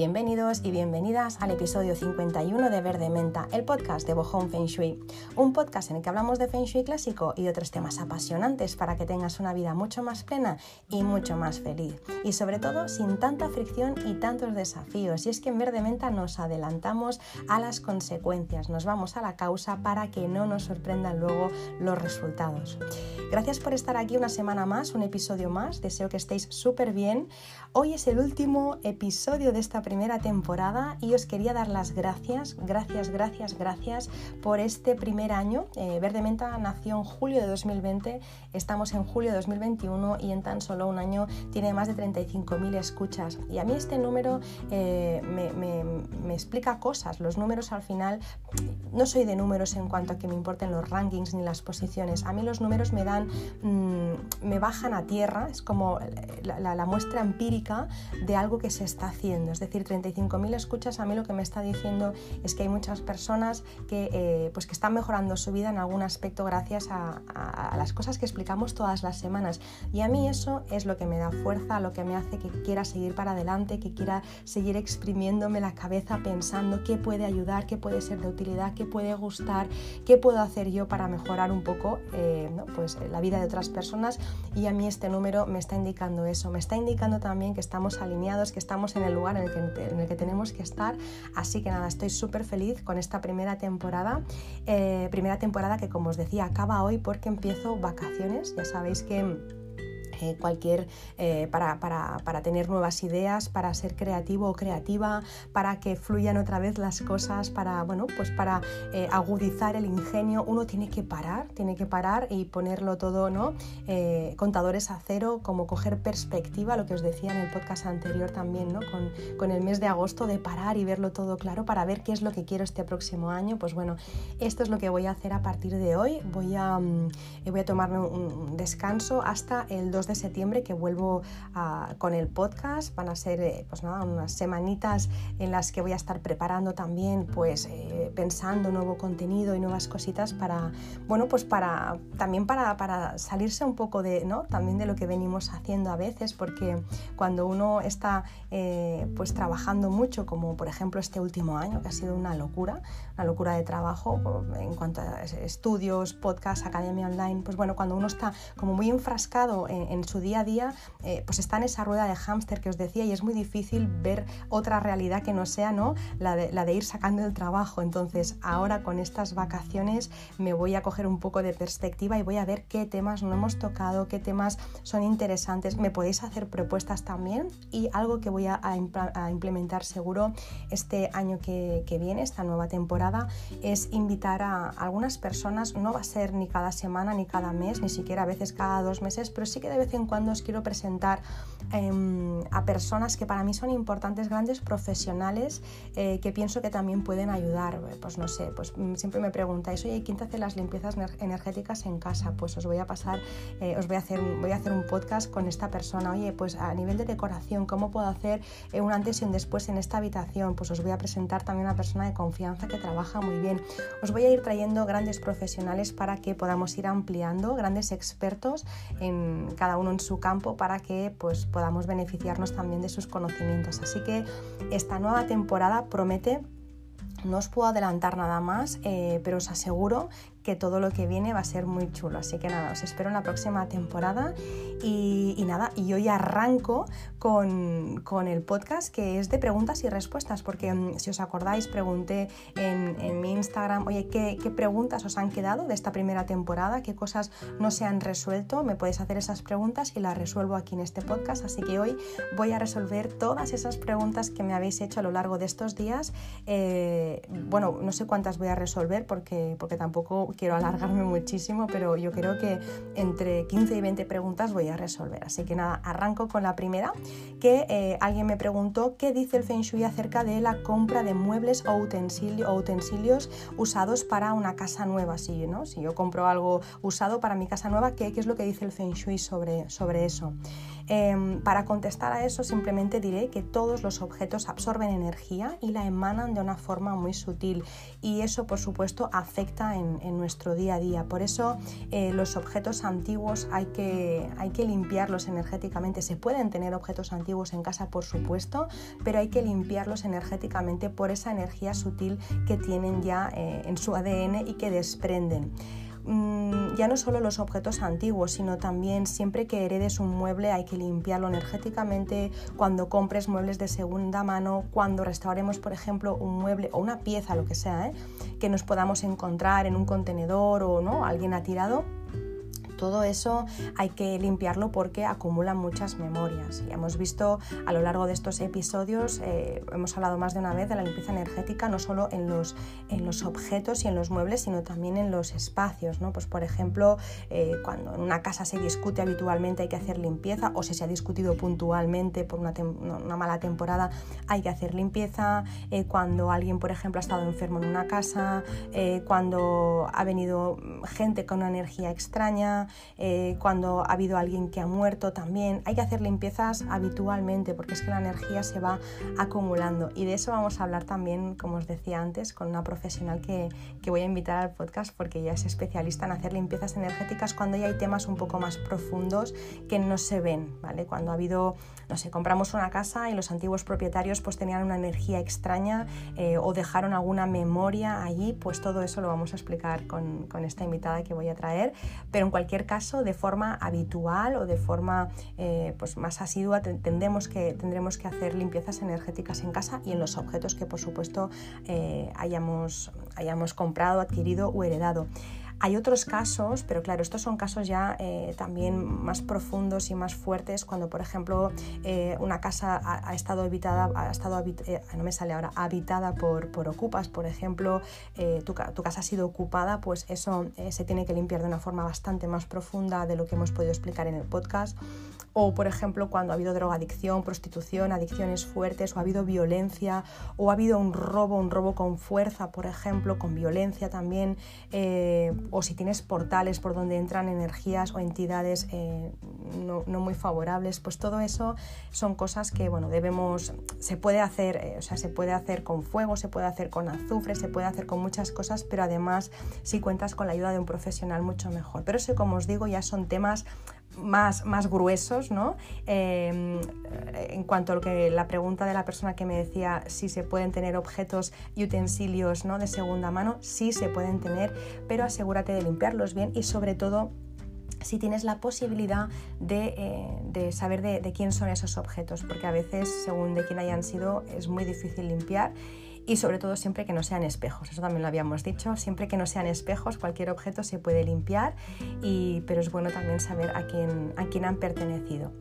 Bienvenidos y bienvenidas al episodio 51 de Verde Menta, el podcast de Bohong Feng Shui. Un podcast en el que hablamos de Feng Shui clásico y otros temas apasionantes para que tengas una vida mucho más plena y mucho más feliz. Y sobre todo sin tanta fricción y tantos desafíos. Y es que en Verde Menta nos adelantamos a las consecuencias, nos vamos a la causa para que no nos sorprendan luego los resultados. Gracias por estar aquí una semana más, un episodio más. Deseo que estéis súper bien. Hoy es el último episodio de esta primera temporada y os quería dar las gracias, gracias, gracias, gracias por este primer año. Eh, Verde Menta nació en julio de 2020, estamos en julio de 2021 y en tan solo un año tiene más de 35.000 escuchas. Y a mí este número eh, me, explica cosas. Los números al final, no soy de números en cuanto a que me importen los rankings ni las posiciones. A mí los números me dan, mm, me bajan a tierra, es como la, la muestra empírica de algo que se está haciendo. Es decir, 35.000 escuchas a mí lo que me está diciendo es que hay muchas personas que, eh, pues que están mejorando su vida en algún aspecto gracias a, las cosas que explicamos todas las semanas. Y a mí eso es lo que me da fuerza, lo que me hace que quiera seguir para adelante, que quiera seguir exprimiéndome la cabeza pensando qué puede ayudar, qué puede ser de utilidad, qué puede gustar, qué puedo hacer yo para mejorar un poco eh, pues, la vida de otras personas. Y a mí este número me está indicando eso, me está indicando también que estamos alineados, que estamos en el lugar en el en el que tenemos que estar. Así que nada, estoy súper feliz con esta primera temporada. Eh, primera temporada que como os decía acaba hoy porque empiezo vacaciones. Ya sabéis que eh, cualquier eh, para, para, para, tener nuevas ideas, para ser creativo o creativa, para que fluyan otra vez las cosas, para bueno, pues para eh, agudizar el ingenio, uno tiene que parar, tiene que parar y ponerlo todo, ¿no? contadores a cero, como coger perspectiva, lo que os decía en el podcast anterior también, ¿no? Con, con, el mes de agosto de parar y verlo todo claro para ver qué es lo que quiero este próximo año. Pues bueno, esto es lo que voy a hacer a partir de hoy. Voy a, mm, voy a tomarme un descanso hasta el 2 de septiembre que vuelvo con el podcast. Van a ser eh, pues nada, unas semanitas en las que voy a estar preparando también, pues eh, pensando nuevo contenido y nuevas cositas para, bueno, pues para también para, para, salirse un poco de, ¿no? También de lo que venimos haciendo a veces, porque cuando uno está eh, pues trabajando mucho, como por ejemplo este último año, que ha sido una locura, una locura de trabajo en cuanto a estudios, podcast, academia online, pues bueno, cuando uno está como muy enfrascado en, en su día a día eh, pues está en esa rueda de hámster que os decía y es muy difícil ver otra realidad que no sea ¿no? La, de, la de ir sacando el trabajo. Entonces ahora con estas vacaciones me voy a coger un poco de perspectiva y voy a ver qué temas no hemos tocado, qué temas son interesantes. Me podéis hacer propuestas también y algo que voy a, implementar seguro este año que, que viene, esta nueva temporada, es invitar a algunas personas, no va a ser ni cada semana ni cada mes, ni siquiera a veces cada dos meses, pero sí que de vez en cuando os quiero presentar em, a personas que para mí son importantes, grandes profesionales eh, que pienso que también pueden ayudar. Pues no sé, pues mm, siempre me preguntáis, oye, ¿quién te hace las limpiezas energéticas en casa? Pues os voy a pasar, eh, os voy a, hacer, voy a hacer un podcast con esta persona. Oye, pues a nivel de decoración, ¿cómo puedo hacer eh, un antes y un después en esta habitación? Pues os voy a presentar también a una persona de confianza que trabaja muy bien. Os voy a ir trayendo grandes profesionales para que podamos ir ampliando, grandes expertos en cada uno en su campo para que pues, podamos beneficiarnos también de sus conocimientos. Así que esta nueva temporada promete no os puedo adelantar nada más, eh, pero os aseguro todo lo que viene va a ser muy chulo. Así que nada, os espero en la próxima temporada y, nada, y hoy arranco con, el podcast que es de preguntas y respuestas, porque mm, si os acordáis, pregunté en, mi Instagram, oye, ¿qué, preguntas os han quedado de esta primera temporada? ¿Qué cosas no se han resuelto? Me podéis hacer esas preguntas y las resuelvo aquí en este podcast. Así que hoy voy a resolver todas esas preguntas que me habéis hecho a lo largo de estos días. Eh, bueno, no sé cuántas voy a resolver porque, porque tampoco quiero alargarme muchísimo, pero yo creo que entre 15 y 20 preguntas voy a resolver. Así que nada, arranco con la primera, que eh, alguien me preguntó qué dice el Feng Shui acerca de la compra de muebles o, utensilios usados para una casa nueva. Si, yo compro algo usado para mi casa nueva, ¿qué, es lo que dice el Feng Shui sobre eso? Em, para contestar a eso simplemente diré que todos los objetos absorben energía y la emanan de una forma muy sutil y eso por supuesto afecta en, nuestro día a día. Por eso eh, los objetos antiguos hay que, hay que limpiarlos energéticamente. Se pueden tener objetos antiguos en casa por supuesto, pero hay que limpiarlos energéticamente por esa energía sutil que tienen ya eh, en su ADN y que desprenden. Mm, ya no solo los objetos antiguos, sino también siempre que heredes un mueble hay que limpiarlo energéticamente, cuando compres muebles de segunda mano, cuando restauremos, por ejemplo, un mueble o una pieza, lo que sea, ¿eh? que nos podamos encontrar en un contenedor o no, alguien ha tirado todo eso hay que limpiarlo porque acumula muchas memorias. Y hemos visto a lo largo de estos episodios, eh, hemos hablado más de una vez de la limpieza energética, no solo en los, en los objetos y en los muebles, sino también en los espacios. ¿no? Pues, por ejemplo, eh, cuando en una casa se discute habitualmente hay que hacer limpieza, o si se ha discutido puntualmente por una, una mala temporada, hay que hacer limpieza. Eh, cuando alguien, por ejemplo, ha estado enfermo en una casa, cuando ha venido gente con una energía extraña, eh, cuando ha habido alguien que ha muerto también. Hay que hacer limpiezas habitualmente porque es que la energía se va acumulando y de eso vamos a hablar también, como os decía antes, con una profesional que, que voy a invitar al podcast porque ella es especialista en hacer limpiezas energéticas cuando ya hay temas un poco más profundos que no se ven, ¿vale? Cuando ha habido, no sé, compramos una casa y los antiguos propietarios pues tenían una energía extraña eh, o dejaron alguna memoria allí, pues todo eso lo vamos a explicar con, con esta invitada que voy a traer, pero en cualquier caso, de forma habitual o de forma eh, pues más asidua, tendremos que, tendremos que hacer limpiezas energéticas en casa y en los objetos que, por supuesto, eh, hayamos, hayamos comprado, adquirido o heredado. Hay otros casos, pero claro, estos son casos ya eh, también más profundos y más fuertes cuando, por ejemplo, eh, una casa ha, estado habitada, ha estado eh, no me sale ahora, habitada por, por ocupas, por ejemplo, tu, casa ha sido ocupada, pues eso se tiene que limpiar de una forma bastante más profunda de lo que hemos podido explicar en el podcast o por ejemplo cuando ha habido drogadicción, prostitución, adicciones fuertes, o ha habido violencia, o ha habido un robo, un robo con fuerza, por ejemplo, con violencia también, eh, o si tienes portales por donde entran energías o entidades eh, no, muy favorables, pues todo eso son cosas que bueno, debemos, se puede hacer, eh, o sea, se puede hacer con fuego, se puede hacer con azufre, se puede hacer con muchas cosas, pero además si cuentas con la ayuda de un profesional mucho mejor. Pero eso, como os digo, ya son temas más, más gruesos, ¿no? Em, en cuanto a lo que la pregunta de la persona que me decía si se pueden tener objetos y utensilios ¿no? de segunda mano, sí se pueden tener, pero asegúrate de limpiarlos bien y sobre todo si tienes la posibilidad de, eh, saber de, de, quién son esos objetos, porque a veces, según de quién hayan sido, es muy difícil limpiar y sobre todo siempre que no sean espejos, eso también lo habíamos dicho, siempre que no sean espejos cualquier objeto se puede limpiar, y, pero es bueno también saber a quién, a quién han pertenecido.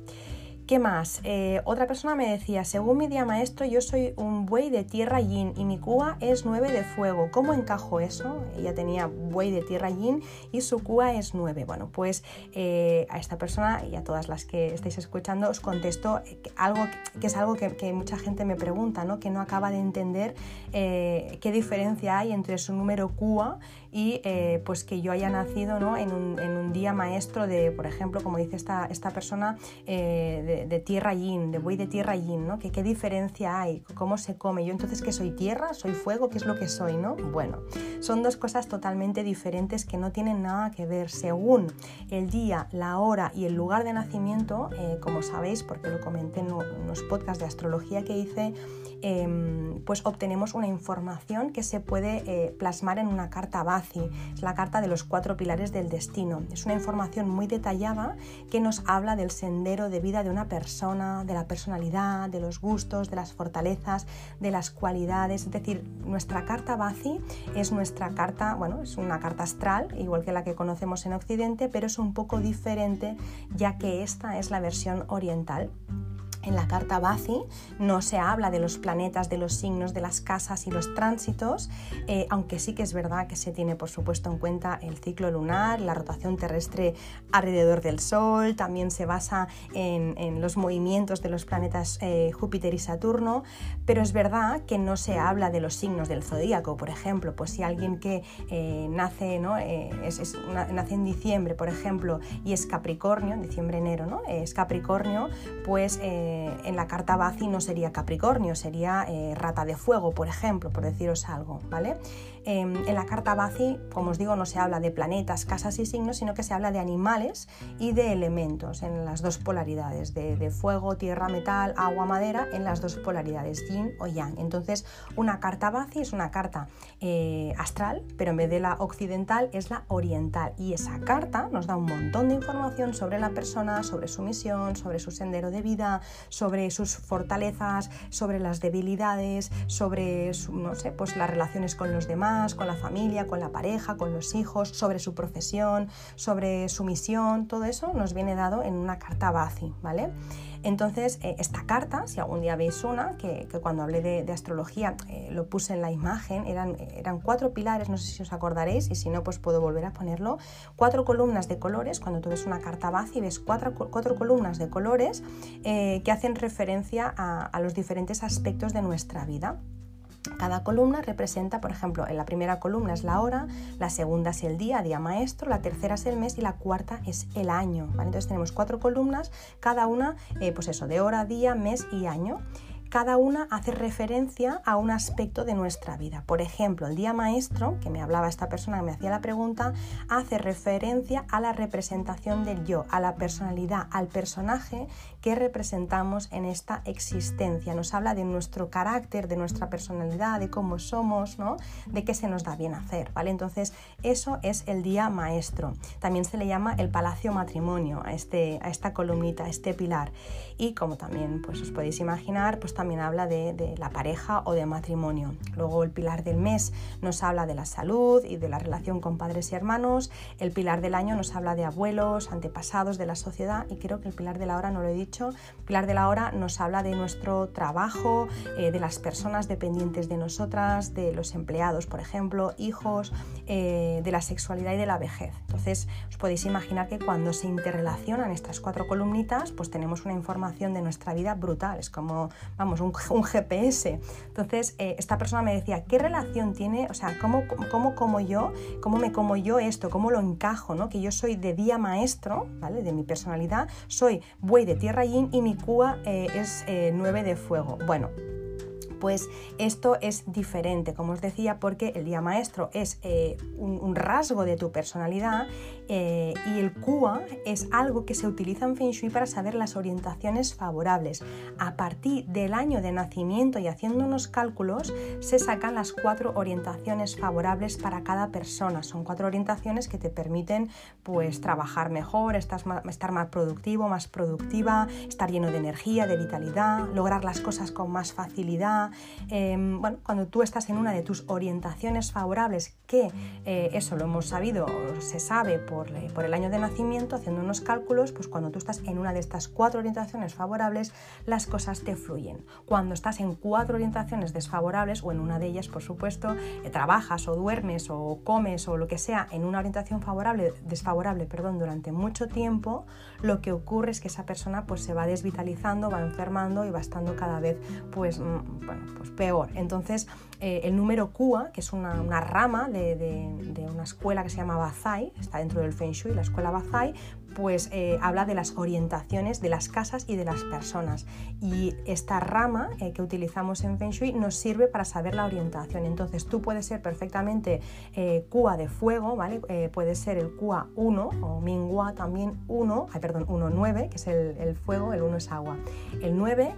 ¿Qué más? Eh, otra persona me decía, según mi día maestro, yo soy un buey de tierra yin y mi cúa es 9 de fuego. ¿Cómo encajo eso? Ella tenía buey de tierra yin y su cúa es 9. Bueno, pues eh, a esta persona y a todas las que estáis escuchando os contesto algo que es algo que, mucha gente me pregunta, ¿no? que no acaba de entender eh, qué diferencia hay entre su número cúa y pues que yo haya nacido ¿no? en, un, en, un, día maestro de, por ejemplo, como dice esta, esta persona, de de, tierra yin, de buey de tierra yin, ¿no? ¿Qué, ¿Qué diferencia hay? ¿Cómo se come? Yo entonces, ¿qué soy tierra? ¿Soy fuego? ¿Qué es lo que soy? ¿no? Bueno, son dos cosas totalmente diferentes que no tienen nada que ver. Según el día, la hora y el lugar de nacimiento, eh, como sabéis, porque lo comenté en unos podcasts de astrología que hice, em, pues obtenemos una información que se puede eh, plasmar en una carta Bazi, es la carta de los cuatro pilares del destino. Es una información muy detallada que nos habla del sendero de vida de una persona, de la personalidad, de los gustos, de las fortalezas, de las cualidades. Es decir, nuestra carta Bazi es nuestra carta, bueno, es una carta astral, igual que la que conocemos en Occidente, pero es un poco diferente ya que esta es la versión oriental. En la carta Bazi no se habla de los planetas, de los signos, de las casas y los tránsitos, eh, aunque sí que es verdad que se tiene por supuesto en cuenta el ciclo lunar, la rotación terrestre alrededor del Sol, también se basa en, los movimientos de los planetas eh, Júpiter y Saturno, pero es verdad que no se habla de los signos del zodíaco, por ejemplo, pues si alguien que eh, nace, ¿no? nace en diciembre, por ejemplo, y es Capricornio, en diciembre-enero, ¿no? es Capricornio, pues eh, en la carta Bazi no sería Capricornio, sería eh, Rata de Fuego, por ejemplo, por deciros algo, ¿vale? Em, en la carta Bazi, como os digo, no se habla de planetas, casas y signos, sino que se habla de animales y de elementos en las dos polaridades, de, fuego, tierra, metal, agua, madera, en las dos polaridades, yin o yang. Entonces, una carta Bazi es una carta eh, astral, pero en vez de la occidental es la oriental. Y esa carta nos da un montón de información sobre la persona, sobre su misión, sobre su sendero de vida, sobre sus fortalezas, sobre las debilidades, sobre no sé, pues las relaciones con los demás, con la familia, con la pareja, con los hijos, sobre su profesión, sobre su misión, todo eso nos viene dado en una carta Bazi, ¿vale? Entonces, eh, esta carta, si algún día veis una, que, cuando hablé de, astrología eh, lo puse en la imagen, eran, eran cuatro pilares, no sé si os acordaréis, y si no, pues puedo volver a ponerlo, cuatro columnas de colores, cuando tú ves una carta Bazi ves cuatro, cuatro columnas de colores eh, que hacen referencia a, los diferentes aspectos de nuestra vida. Cada columna representa, por ejemplo, en la primera columna es la hora, la segunda es el día, día maestro, la tercera es el mes y la cuarta es el año. Entonces tenemos cuatro columnas, cada una, eh, pues eso, de hora, día, mes y año cada una hace referencia a un aspecto de nuestra vida. Por ejemplo, el día maestro, que me hablaba esta persona que me hacía la pregunta, hace referencia a la representación del yo, a la personalidad, al personaje que representamos en esta existencia. Nos habla de nuestro carácter, de nuestra personalidad, de cómo somos, ¿no? de qué se nos da bien hacer. ¿vale? Entonces, eso es el día maestro. También se le llama el palacio matrimonio a, este, a esta columnita, a este pilar. Y como también pues, os podéis imaginar, pues también habla de, la pareja o de matrimonio. Luego el pilar del mes nos habla de la salud y de la relación con padres y hermanos. El pilar del año nos habla de abuelos, antepasados, de la sociedad y creo que el pilar de la hora no lo he dicho. Pilar de la hora nos habla de nuestro trabajo, eh, de las personas dependientes de nosotras, de los empleados, por ejemplo, hijos, eh, de la sexualidad y de la vejez. Entonces os podéis imaginar que cuando se interrelacionan estas cuatro columnitas, pues tenemos una información de nuestra vida brutal. Es como, vamos, un, GPS. Entonces, eh, esta persona me decía, ¿qué relación tiene? O sea, ¿cómo, cómo como yo? ¿Cómo me como yo esto? ¿Cómo lo encajo? ¿no? Que yo soy de día maestro, ¿vale? De mi personalidad, soy buey de tierra y mi cúa eh, es eh, nueve de fuego. Bueno, pues esto es diferente, como os decía, porque el día maestro es eh, un, rasgo de tu personalidad eh, y el QA es algo que se utiliza en Feng Shui para saber las orientaciones favorables. A partir del año de nacimiento y haciendo unos cálculos, se sacan las cuatro orientaciones favorables para cada persona. Son cuatro orientaciones que te permiten pues trabajar mejor, estar más, productivo, más productiva, estar lleno de energía, de vitalidad, lograr las cosas con más facilidad Em, cuando tú estás en una de tus orientaciones favorables, que eh, eso lo hemos sabido, se sabe por, eh, por, el año de nacimiento, haciendo unos cálculos, pues cuando tú estás en una de estas cuatro orientaciones favorables, las cosas te fluyen. Cuando estás en cuatro orientaciones desfavorables, o en una de ellas, por supuesto, eh, trabajas o duermes o comes o lo que sea en una orientación favorable, desfavorable perdón, durante mucho tiempo, lo que ocurre es que esa persona pues, se va desvitalizando, va enfermando y va estando cada vez pues, mm, bueno, pues peor. Entonces, eh, el número QA, que es una, rama de, una escuela que se llama Bazai, está dentro del Feng Shui, la escuela Bazai, pues eh, habla de las orientaciones de las casas y de las personas. Y esta rama eh, que utilizamos en Feng Shui nos sirve para saber la orientación. Entonces tú puedes ser perfectamente eh, de fuego, ¿vale? Eh, puede ser el Kua 1 o Mingua también 1, ay, perdón, 1-9, que es el, fuego, el 1 es agua. El 9,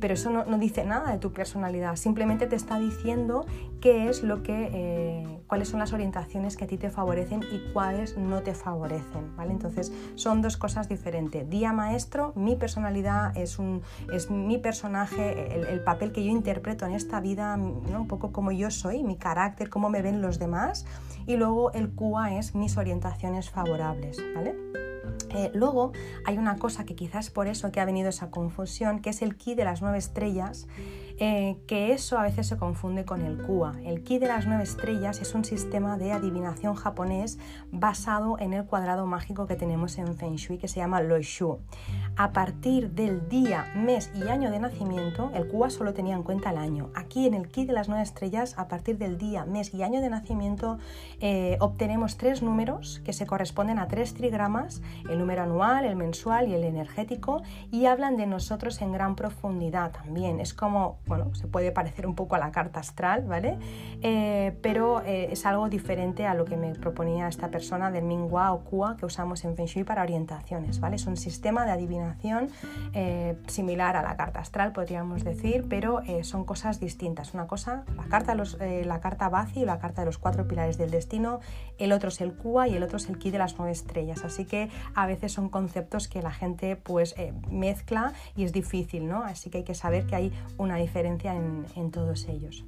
pero eso no, no, dice nada de tu personalidad, simplemente te está diciendo qué es lo que, cuáles son las orientaciones que a ti te favorecen y cuáles no te favorecen, ¿vale? Entonces son dos cosas diferentes. Día maestro, mi personalidad es, un, es mi personaje, el, papel que yo interpreto en esta vida, un poco como yo soy, mi carácter, cómo me ven los demás. Y luego el QA es mis orientaciones favorables, ¿vale? Eh, luego hay una cosa que quizás por eso que ha venido esa confusión, que es el ki de las nueve estrellas, eh, que eso a veces se confunde con el Kua. El Ki de las nueve estrellas es un sistema de adivinación japonés basado en el cuadrado mágico que tenemos en Feng Shui que se llama Loishu. A partir del día, mes y año de nacimiento, el Kua solo tenía en cuenta el año. Aquí en el Ki de las nueve estrellas, a partir del día, mes y año de nacimiento, eh, obtenemos tres números que se corresponden a tres trigramas, el número anual, el mensual y el energético, y hablan de nosotros en gran profundidad también. Es como bueno, se puede parecer un poco a la carta astral, ¿vale? Eh, pero eh, es algo diferente a lo que me proponía esta persona del Minghua o Kua que usamos en Feng Shui para orientaciones, ¿vale? Es un sistema de adivinación eh, similar a la carta astral, podríamos decir, pero son cosas distintas. Una cosa, la carta, los, la carta Bazi, la carta de los cuatro pilares del destino, el otro es el Kua y el otro es el Ki de las nueve estrellas. Así que a veces son conceptos que la gente pues mezcla y es difícil, ¿no? Así que hay que saber que hay una diferencia en, todos ellos.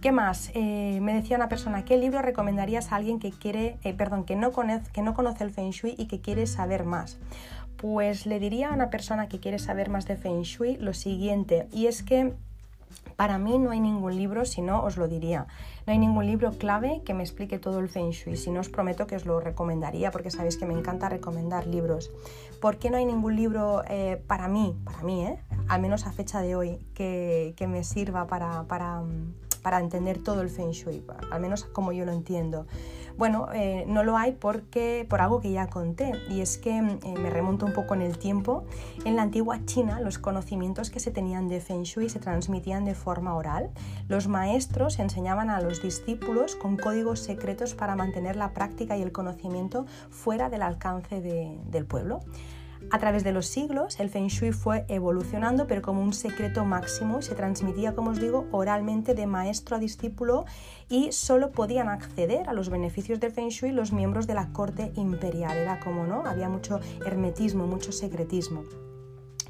¿Qué más? Eh, me decía una persona, ¿qué libro recomendarías a alguien que quiere, eh, perdón, que no, conoce, que no conoce el Feng Shui y que quiere saber más? Pues le diría a una persona que quiere saber más de Feng Shui lo siguiente, y es que para mí no hay ningún libro, si no os lo diría. No hay ningún libro clave que me explique todo el Feng Shui, si no os prometo que os lo recomendaría porque sabéis que me encanta recomendar libros. ¿Por qué no hay ningún libro eh, para mí, para mí, eh? al menos a fecha de hoy, que, me sirva para, para, para entender todo el Feng Shui, al menos como yo lo entiendo? Bueno, eh, no lo hay porque, por algo que ya conté, y es que eh, me remonto un poco en el tiempo. En la antigua China, los conocimientos que se tenían de Feng Shui se transmitían de forma oral. Los maestros enseñaban a los discípulos con códigos secretos para mantener la práctica y el conocimiento fuera del alcance del pueblo. A través de los siglos, el Feng Shui fue evolucionando, pero como un secreto máximo, se transmitía, como os digo, oralmente de maestro a discípulo y solo podían acceder a los beneficios del Feng Shui los miembros de la corte imperial. Era como, ¿no? Había mucho hermetismo, mucho secretismo.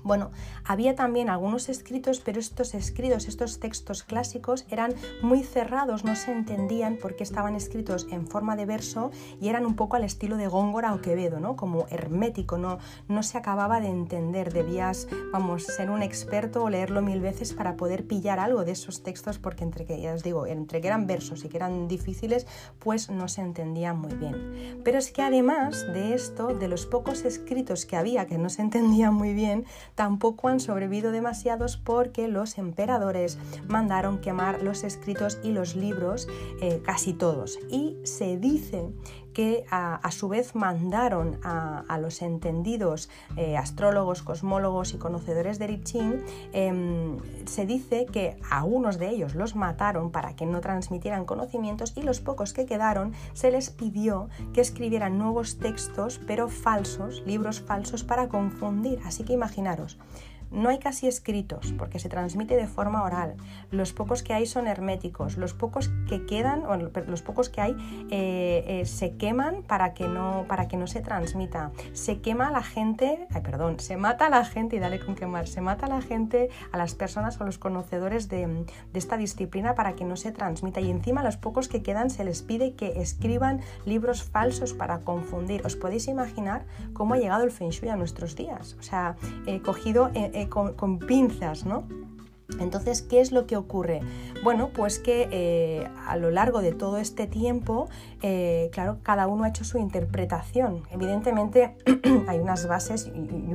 Bueno, había también algunos escritos, pero estos escritos, estos textos clásicos eran muy cerrados, no se entendían porque estaban escritos en forma de verso y eran un poco al estilo de Góngora o Quevedo, ¿no? Como hermético, no, no se acababa de entender, debías, vamos, ser un experto o leerlo mil veces para poder pillar algo de esos textos porque entre que, ya os digo, entre que eran versos y que eran difíciles, pues no se entendían muy bien. Pero es que además de esto, de los pocos escritos que había que no se entendían muy bien, tampoco han sobrevivido demasiados porque los emperadores mandaron quemar los escritos y los libros, eh, casi todos. Y se dice que a, su vez mandaron a, los entendidos eh, astrólogos, cosmólogos y conocedores de I em, se dice que a unos de ellos los mataron para que no transmitieran conocimientos y los pocos que quedaron se les pidió que escribieran nuevos textos pero falsos, libros falsos para confundir. Así que imaginaros, no hay casi escritos porque se transmite de forma oral. Los pocos que hay son herméticos. Los pocos que quedan, o los pocos que hay, eh, eh, se queman para que, no, para que no se transmita. Se quema a la gente, ay, perdón, se mata a la gente, y dale con quemar, se mata a la gente, a las personas o los conocedores de, esta disciplina para que no se transmita. Y encima a los pocos que quedan se les pide que escriban libros falsos para confundir. ¿Os podéis imaginar cómo ha llegado el Feng Shui a nuestros días? O sea, he cogido... Eh, con, pinzas, ¿no? Entonces, ¿qué es lo que ocurre? Bueno, pues que eh, a lo largo de todo este tiempo, eh, claro, cada uno ha hecho su interpretación. Evidentemente hay unas bases y,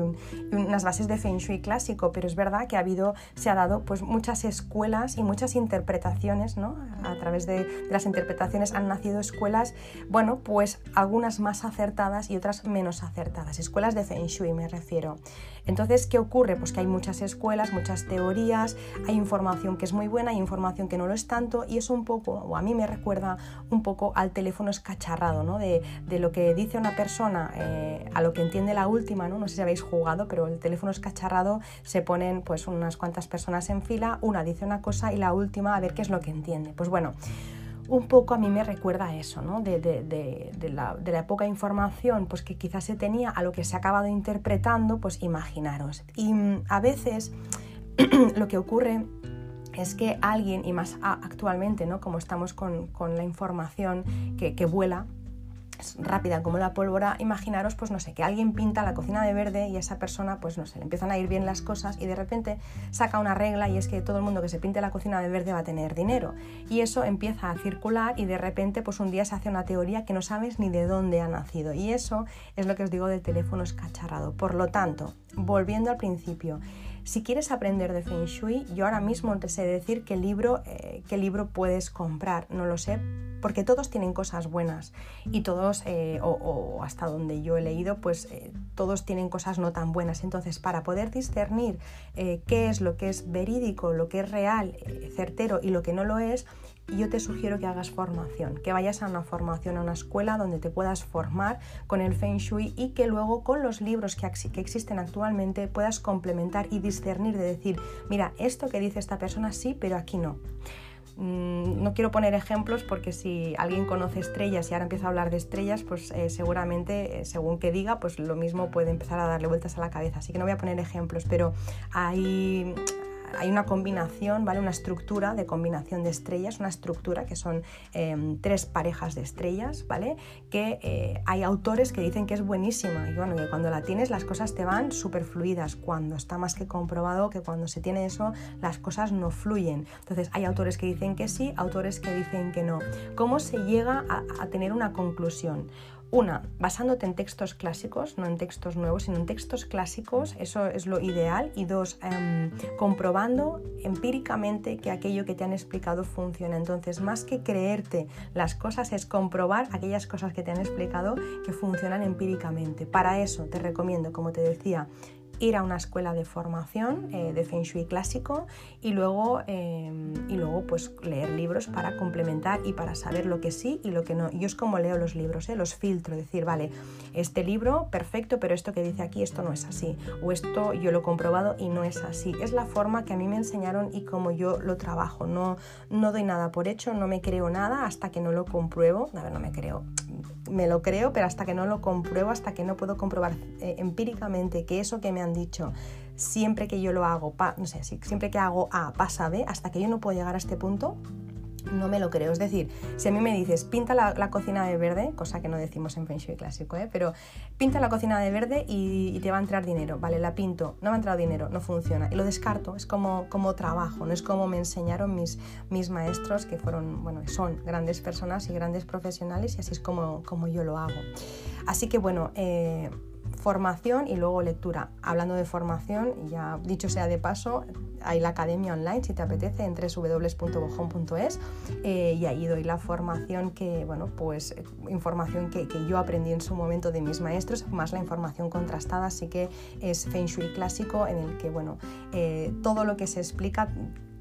unas bases de Feng Shui clásico, pero es verdad que ha habido, se ha dado pues muchas escuelas y muchas interpretaciones, ¿no? A través de, de las interpretaciones han nacido escuelas, bueno, pues algunas más acertadas y otras menos acertadas. Escuelas de Feng Shui me refiero. Entonces, ¿qué ocurre? Pues que hay muchas escuelas, muchas teorías, hay información que es muy buena, hay información que no lo es tanto y es un poco, o a mí me recuerda un poco al teléfono escacharrado, ¿no? De, lo que dice una persona eh, a lo que entiende la última, ¿no? No sé si habéis jugado, pero el teléfono escacharrado se ponen pues unas cuantas personas en fila, una dice una cosa y la última a ver qué es lo que entiende. Pues bueno, un poco a mí me recuerda a eso, ¿no? de, la, poca información pues, que quizás se tenía a lo que se ha acabado interpretando, pues imaginaros. Y mm, a veces lo que ocurre es que alguien, y más actualmente, ¿no? como estamos con, la información que vuela, rápida como la pólvora, imaginaros, pues no sé, que alguien pinta la cocina de verde y a esa persona, pues no sé, le empiezan a ir bien las cosas y de repente saca una regla y es que todo el mundo que se pinte la cocina de verde va a tener dinero. Y eso empieza a circular y de repente, pues un día se hace una teoría que no sabes ni de dónde ha nacido. Y eso es lo que os digo del teléfono escacharrado. Por lo tanto, volviendo al principio, si quieres aprender de Feng Shui, yo ahora mismo te sé decir qué libro, eh, qué libro puedes comprar. No lo sé, porque todos tienen cosas buenas y todos, eh, o, hasta donde yo he leído, pues eh, todos tienen cosas no tan buenas. Entonces, para poder discernir qué es lo que es verídico, lo que es real, certero y lo que no lo es, yo te sugiero que hagas formación, que vayas a una formación, a una escuela donde te puedas formar con el Feng Shui y que luego con los libros que, que existen actualmente puedas complementar y discernir de decir, mira, esto que dice esta persona sí, pero aquí no. Mm, no quiero poner ejemplos porque si alguien conoce estrellas y ahora empieza a hablar de estrellas, pues eh, seguramente, eh, según que diga, pues lo mismo puede empezar a darle vueltas a la cabeza. Así que no voy a poner ejemplos, pero hay, hay una combinación, ¿vale? Una estructura de combinación de estrellas, una estructura que son em, tres parejas de estrellas, ¿vale? Que eh, hay autores que dicen que es buenísima y bueno, que cuando la tienes las cosas te van súper fluidas, cuando está más que comprobado que cuando se tiene eso las cosas no fluyen. Entonces hay autores que dicen que sí, autores que dicen que no. ¿Cómo se llega a tener una conclusión? Una, basándote en textos clásicos, no en textos nuevos, sino en textos clásicos, eso es lo ideal. Y dos, em, comprobando empíricamente que aquello que te han explicado funciona. Entonces, más que creerte las cosas, es comprobar aquellas cosas que te han explicado que funcionan empíricamente. Para eso te recomiendo, como te decía, ir a una escuela de formación eh, de Feng Shui clásico y luego, em, y luego pues leer libros para complementar y para saber lo que sí y lo que no. Yo es como leo los libros, ¿eh? los filtro, decir, vale, este libro perfecto, pero esto que dice aquí, esto no es así. O esto yo lo he comprobado y no es así. Es la forma que a mí me enseñaron y como yo lo trabajo. No, no doy nada por hecho, no me creo nada hasta que no lo compruebo. A ver, no me creo me lo creo, pero hasta que no lo compruebo, hasta que no puedo comprobar eh, empíricamente que eso que me dicho, siempre que yo lo hago, no sé, siempre que hago A pasa B, hasta que yo no puedo llegar a este punto, no me lo creo. Es decir, si a mí me dices, pinta la, cocina de verde, cosa que no decimos en Feng Shui clásico, ¿eh? pero pinta la cocina de verde y, te va a entrar dinero. Vale, la pinto, no me ha entrado dinero, no funciona. Y lo descarto, es como, como trabajo, no es como me enseñaron mis, mis maestros, que fueron, bueno, son grandes personas y grandes profesionales, y así es como, como yo lo hago. Así que bueno, eh, formación y luego lectura. Hablando de formación, ya dicho sea de paso, hay la academia online si te apetece en www.bojón.es eh, y ahí doy la formación que, bueno, pues información que, yo aprendí en su momento de mis maestros, más la información contrastada, así que es Feng Shui clásico en el que, bueno, eh, todo lo que se explica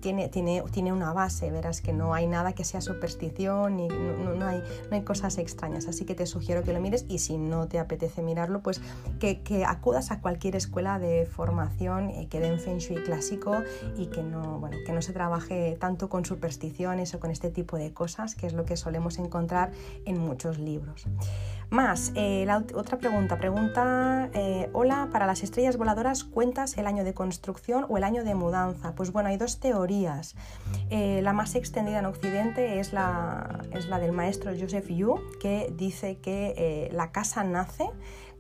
tiene, tiene, tiene, una base, verás que no hay nada que sea superstición y no, no, hay, no hay cosas extrañas, así que te sugiero que lo mires y si no te apetece mirarlo, pues que, que acudas a cualquier escuela de formación eh, que den Feng Shui clásico y que no, bueno, que no se trabaje tanto con supersticiones o con este tipo de cosas, que es lo que solemos encontrar en muchos libros. Más, eh, la otra pregunta. Pregunta, eh, hola, para las estrellas voladoras, ¿cuentas el año de construcción o el año de mudanza? Pues bueno, hay dos teorías. Eh, la más extendida en Occidente es la, es la del maestro Joseph Yu, que dice que la casa nace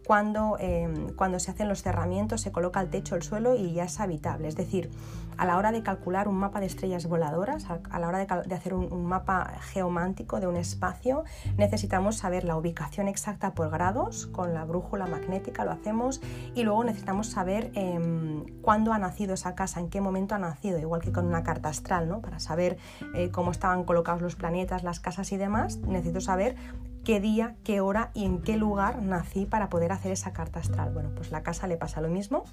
cuando, em, cuando se hacen los cerramientos, se coloca el techo, el suelo y ya es habitable. Es decir, a la hora de calcular un mapa de estrellas voladoras, a la hora de, hacer un, mapa geomántico de un espacio, necesitamos saber la ubicación exacta por grados, con la brújula magnética lo hacemos, y luego necesitamos saber em, cuándo ha nacido esa casa, en qué momento ha nacido, igual que con una carta astral, ¿no? para saber eh, cómo estaban colocados los planetas, las casas y demás, necesito saber qué día, qué hora y en qué lugar nací para poder hacer esa carta astral. Bueno, pues la casa le pasa lo mismo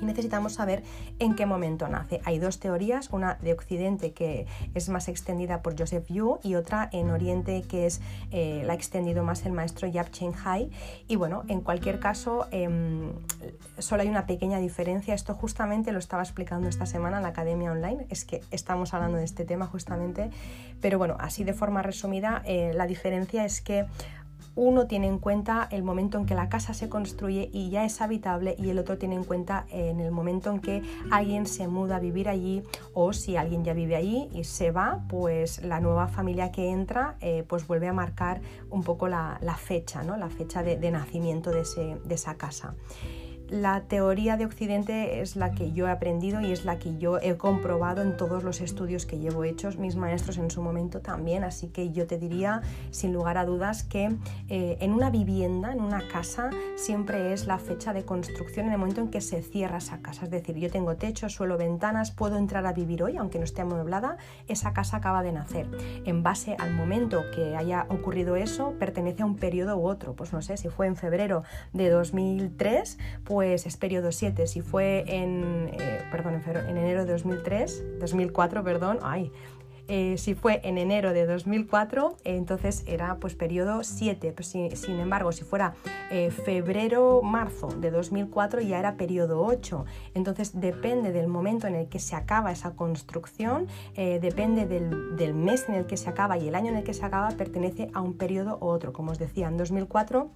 y necesitamos saber en qué momento nace. Hay dos teorías, una de Occidente que es más extendida por Joseph Yu y otra en Oriente que es eh, la ha extendido más el maestro Yap Chen Hai. Y bueno, en cualquier caso, em, solo hay una pequeña diferencia. Esto justamente lo estaba explicando esta semana en la Academia Online, es que estamos hablando de este tema justamente, pero bueno, así de forma resumida, eh, la diferencia es que uno tiene en cuenta el momento en que la casa se construye y ya es habitable y el otro tiene en cuenta en el momento en que alguien se muda a vivir allí o si alguien ya vive allí y se va, pues la nueva familia que entra eh, pues vuelve a marcar un poco la, fecha, ¿no? la fecha de, nacimiento de esa casa la teoría de Occidente es la que yo he aprendido y es la que yo he comprobado en todos los estudios que llevo hechos, mis maestros en su momento también, así que yo te diría sin lugar a dudas que eh, en una vivienda, en una casa, siempre es la fecha de construcción en el momento en que se cierra esa casa, es decir, yo tengo techo, suelo, ventanas, puedo entrar a vivir hoy, aunque no esté amueblada, esa casa acaba de nacer. En base al momento que haya ocurrido eso, pertenece a un periodo u otro, pues no sé, si fue en febrero de 2003, pues pues es periodo 7. Si fue en, eh, perdón, en, enero de 2003, 2004, perdón, ay, eh, si fue en enero de 2004, entonces era pues periodo 7. Pues, sin, embargo, si fuera eh, febrero, marzo de 2004, ya era periodo 8. Entonces depende del momento en el que se acaba esa construcción, depende del, del, mes en el que se acaba y el año en el que se acaba, pertenece a un periodo u otro. Como os decía, en 2004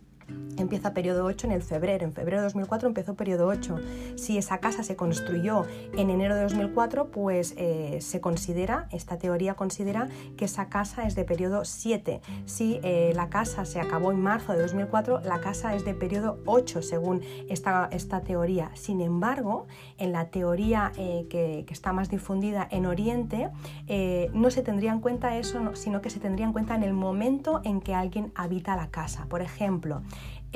Empieza periodo 8 en el febrero. En febrero de 2004 empezó periodo 8. Si esa casa se construyó en enero de 2004, pues eh, se considera, esta teoría considera que esa casa es de periodo 7. Si eh, la casa se acabó en marzo de 2004, la casa es de periodo 8 según esta, esta teoría. Sin embargo, en la teoría eh, que, que, está más difundida en Oriente, no se tendría en cuenta eso, sino que se tendría en cuenta en el momento en que alguien habita la casa. Por ejemplo,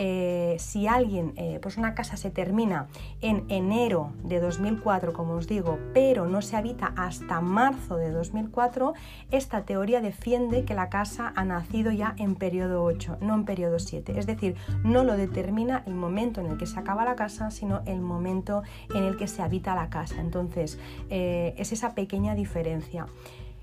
eh, si alguien, eh, pues una casa se termina en enero de 2004, como os digo, pero no se habita hasta marzo de 2004, esta teoría defiende que la casa ha nacido ya en periodo 8, no en periodo 7. Es decir, no lo determina el momento en el que se acaba la casa, sino el momento en el que se habita la casa. Entonces, eh, es esa pequeña diferencia.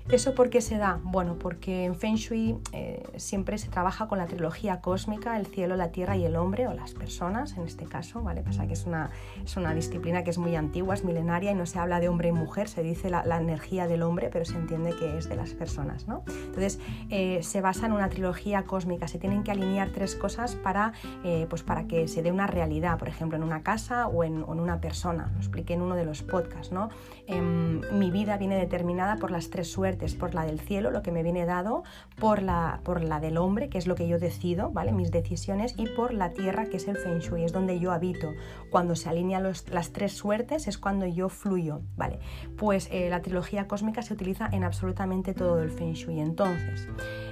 ¿Eso por qué se da? Bueno, porque en Feng Shui eh, siempre se trabaja con la trilogía cósmica, el cielo, la tierra y el hombre, o las personas en este caso, ¿vale? Pasa que es una, es una disciplina que es muy antigua, es milenaria y no se habla de hombre y mujer, se dice la, energía del hombre, pero se entiende que es de las personas, ¿no? Entonces, eh, se basa en una trilogía cósmica, se tienen que alinear tres cosas para, eh, pues para que se dé una realidad, por ejemplo, en una casa o en, una persona, lo expliqué en uno de los podcasts, ¿no? Em, mi vida viene determinada por las tres suertes por la del cielo, lo que me viene dado, por la, por la del hombre, que es lo que yo decido, ¿vale? Mis decisiones, y por la tierra, que es el Feng Shui, es donde yo habito. Cuando se alinean las tres suertes es cuando yo fluyo, ¿vale? Pues eh, la trilogía cósmica se utiliza en absolutamente todo el Feng Shui. Entonces,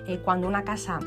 eh, cuando una casa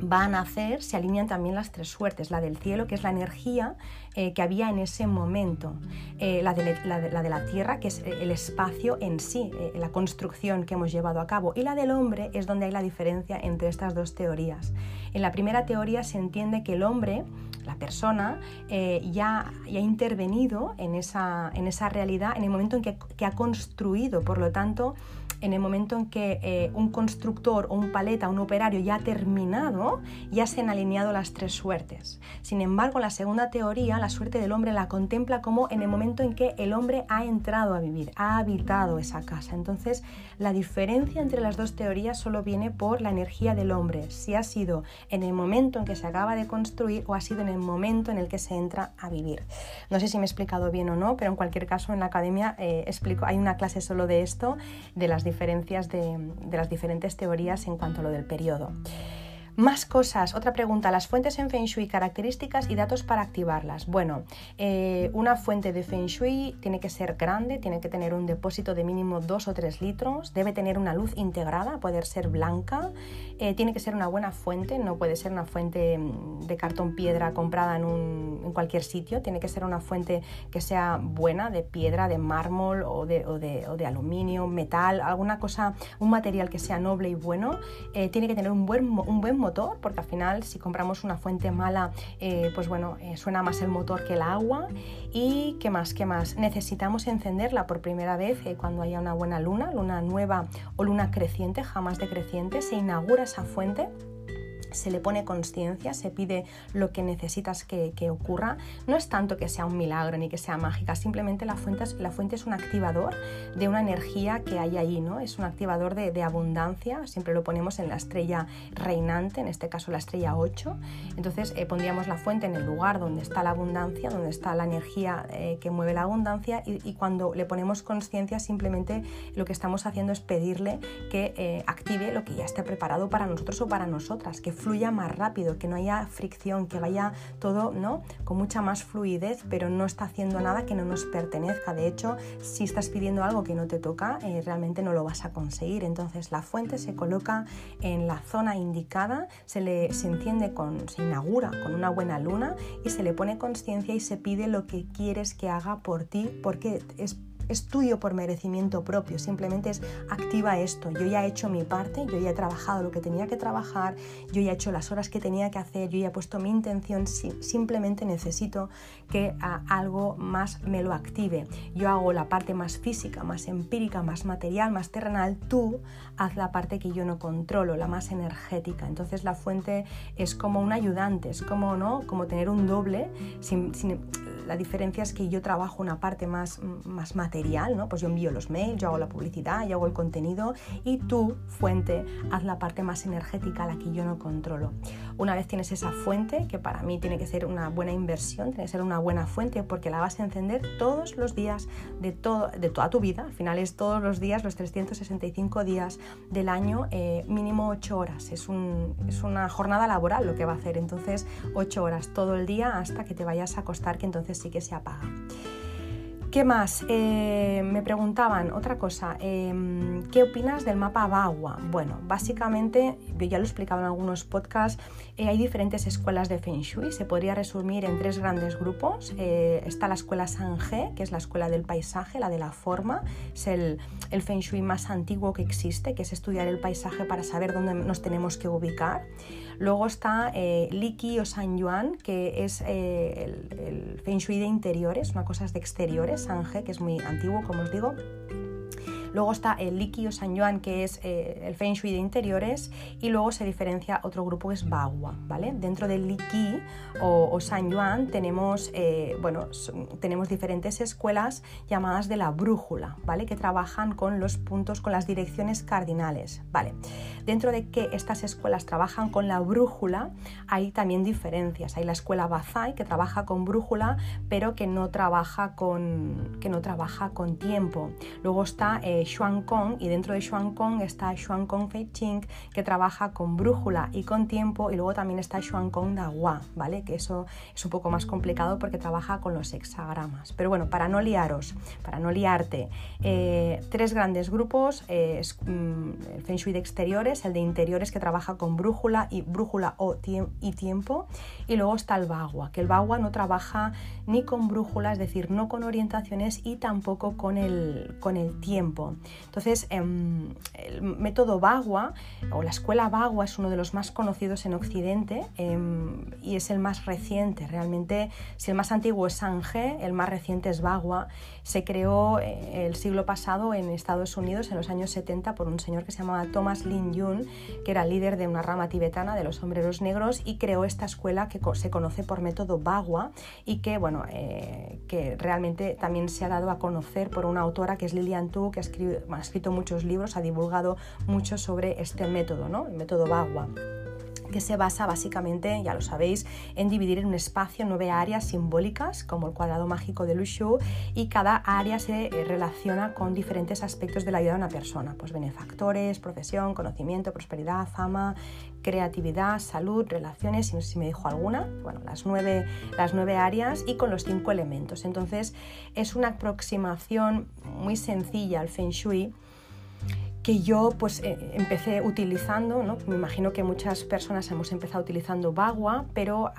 va a nacer, se alinean también las tres suertes, la del cielo, que es la energía eh, que había en ese momento, eh, la, de, la, tierra, que es eh, el espacio en sí, la construcción que hemos llevado a cabo, y la del hombre es donde hay la diferencia entre estas dos teorías. En la primera teoría se entiende que el hombre, la persona, ya, ha intervenido en esa, en esa realidad en el momento en que ha construido, por lo tanto, en el momento en que eh, un constructor o un paleta, un operario ya ha terminado, ya se han alineado las tres suertes. Sin embargo, la segunda teoría, la suerte del hombre, la contempla como en el momento en que el hombre ha entrado a vivir, ha habitado esa casa. Entonces, la diferencia entre las dos teorías solo viene por la energía del hombre, si ha sido en el momento en que se acaba de construir o ha sido en el momento en el que se entra a vivir. No sé si me he explicado bien o no, pero en cualquier caso en la academia eh, explico, hay una clase solo de esto, de las diferencias de, de las diferentes teorías en cuanto a lo del periodo. Más cosas. Otra pregunta. Las fuentes en Feng Shui, características y datos para activarlas. Bueno, eh, una fuente de Feng Shui tiene que ser grande, tiene que tener un depósito de mínimo 2 o 3 litros, debe tener una luz integrada, puede ser blanca, eh, tiene que ser una buena fuente, no puede ser una fuente mm, de cartón piedra comprada en, un, cualquier sitio, tiene que ser una fuente que sea buena, de piedra, de mármol o de, o de, o de aluminio, metal, alguna cosa, un material que sea noble y bueno. Eh, tiene que tener un buen, un buen porque al final si compramos una fuente mala, eh, pues bueno, eh, suena más el motor que el agua. Y qué más, qué más. Necesitamos encenderla por primera vez eh, cuando haya una buena luna, luna nueva o luna creciente, jamás decreciente, se inaugura esa fuente se le pone conciencia, se pide lo que necesitas que, ocurra. No es tanto que sea un milagro ni que sea mágica, simplemente la fuente es, la fuente es un activador de una energía que hay ahí, ¿no? Es un activador de, abundancia, siempre lo ponemos en la estrella reinante, en este caso la estrella 8. Entonces eh, pondríamos la fuente en el lugar donde está la abundancia, donde está la energía eh, que mueve la abundancia y, cuando le ponemos conciencia simplemente lo que estamos haciendo es pedirle que eh, active lo que ya esté preparado para nosotros o para nosotras, que fluya más rápido, que no haya fricción, que vaya todo ¿no? con mucha más fluidez, pero no está haciendo nada que no nos pertenezca. De hecho, si estás pidiendo algo que no te toca, eh, realmente no lo vas a conseguir. Entonces la fuente se coloca en la zona indicada, se, le, se enciende con, se inaugura con una buena luna y se le pone conciencia y se pide lo que quieres que haga por ti, porque es es tuyo por merecimiento propio, simplemente es activa esto, yo ya he hecho mi parte, yo ya he trabajado lo que tenía que trabajar, yo ya he hecho las horas que tenía que hacer, yo ya he puesto mi intención, simplemente necesito que algo más me lo active. Yo hago la parte más física, más empírica, más material, más terrenal, tú haz la parte que yo no controlo, la más energética. Entonces la fuente es como un ayudante, es como, ¿no? como tener un doble la diferencia es que yo trabajo una parte más, más material, ¿no? Pues yo envío los mails, yo hago la publicidad, yo hago el contenido y tú, fuente, haz la parte más energética, la que yo no controlo. Una vez tienes esa fuente, que para mí tiene que ser una buena inversión, tiene que ser una buena fuente porque la vas a encender todos los días de, todo, de toda tu vida, al final es todos los días, los 365 días del año, eh, mínimo 8 horas. Es, un, es una jornada laboral lo que va a hacer, entonces 8 horas todo el día hasta que te vayas a acostar, que entonces sí que se apaga. ¿Qué más? Eh, me preguntaban otra cosa, em, ¿qué opinas del mapa Bagua? Bueno, básicamente, yo ya lo he explicado en algunos podcasts, eh, hay diferentes escuelas de Feng Shui, se podría resumir en tres grandes grupos. Eh, está la escuela Sange, que es la escuela del paisaje, la de la forma, es el Feng Shui más antiguo que existe, que es estudiar el paisaje para saber dónde nos tenemos que ubicar. Luego está eh, Liki o San Yuan, que es eh, el, el, Feng Shui de interiores, una cosa es de exteriores, Sange, que es muy antiguo, como os digo. Luego está el Liki o San Yuan, que es eh, el Feng Shui de interiores, y luego se diferencia otro grupo que es Bagua, ¿vale? Dentro del Liki o, San Yuan tenemos, eh, bueno, tenemos diferentes escuelas llamadas de la brújula, ¿vale? Que trabajan con los puntos, con las direcciones cardinales, ¿vale? Dentro de que estas escuelas trabajan con la brújula, hay también diferencias. Hay la escuela Bazai, que trabaja con brújula, pero que no trabaja con, que no trabaja con tiempo. Luego está eh, Kong y dentro de Xuan Kong está Xuan Kong Fei Ching que trabaja con brújula y con tiempo y luego también está Xuan Kong Dagua, ¿vale? Que eso es un poco más complicado porque trabaja con los hexagramas. Pero bueno, para no liaros, para no liarte, eh, tres grandes grupos, eh, mm, el Feng Shui de exteriores, el de interiores que trabaja con brújula y brújula o y tiempo y luego está el Bagua, que el Bagua no trabaja ni con brújula, es decir, no con orientaciones y tampoco con el, con el tiempo. Entonces, em, el método Bagua o la escuela Bagua es uno de los más conocidos en Occidente em, y es el más reciente. Realmente, si el más antiguo es Sange, el más reciente es Bagua. Se creó eh, el siglo pasado en Estados Unidos, en los años 70, por un señor que se llamaba Thomas Lin Yun, que era líder de una rama tibetana de los sombreros negros y creó esta escuela que se conoce por método Bagua y que, bueno, eh, que realmente también se ha dado a conocer por una autora que es Lilian Tu, que ha escrito muchos libros, ha divulgado mucho sobre este método, ¿no? el método Bagua que se basa básicamente, ya lo sabéis, en dividir en un espacio nueve áreas simbólicas, como el cuadrado mágico de Lushu, y cada área se eh, relaciona con diferentes aspectos de la vida de una persona, pues benefactores, profesión, conocimiento, prosperidad, fama, creatividad, salud, relaciones, si me dijo alguna, bueno, las nueve, las nueve áreas y con los cinco elementos. Entonces, es una aproximación muy sencilla al Feng Shui que yo pues eh, empecé utilizando, ¿no? me imagino que muchas personas hemos empezado utilizando Bagua, pero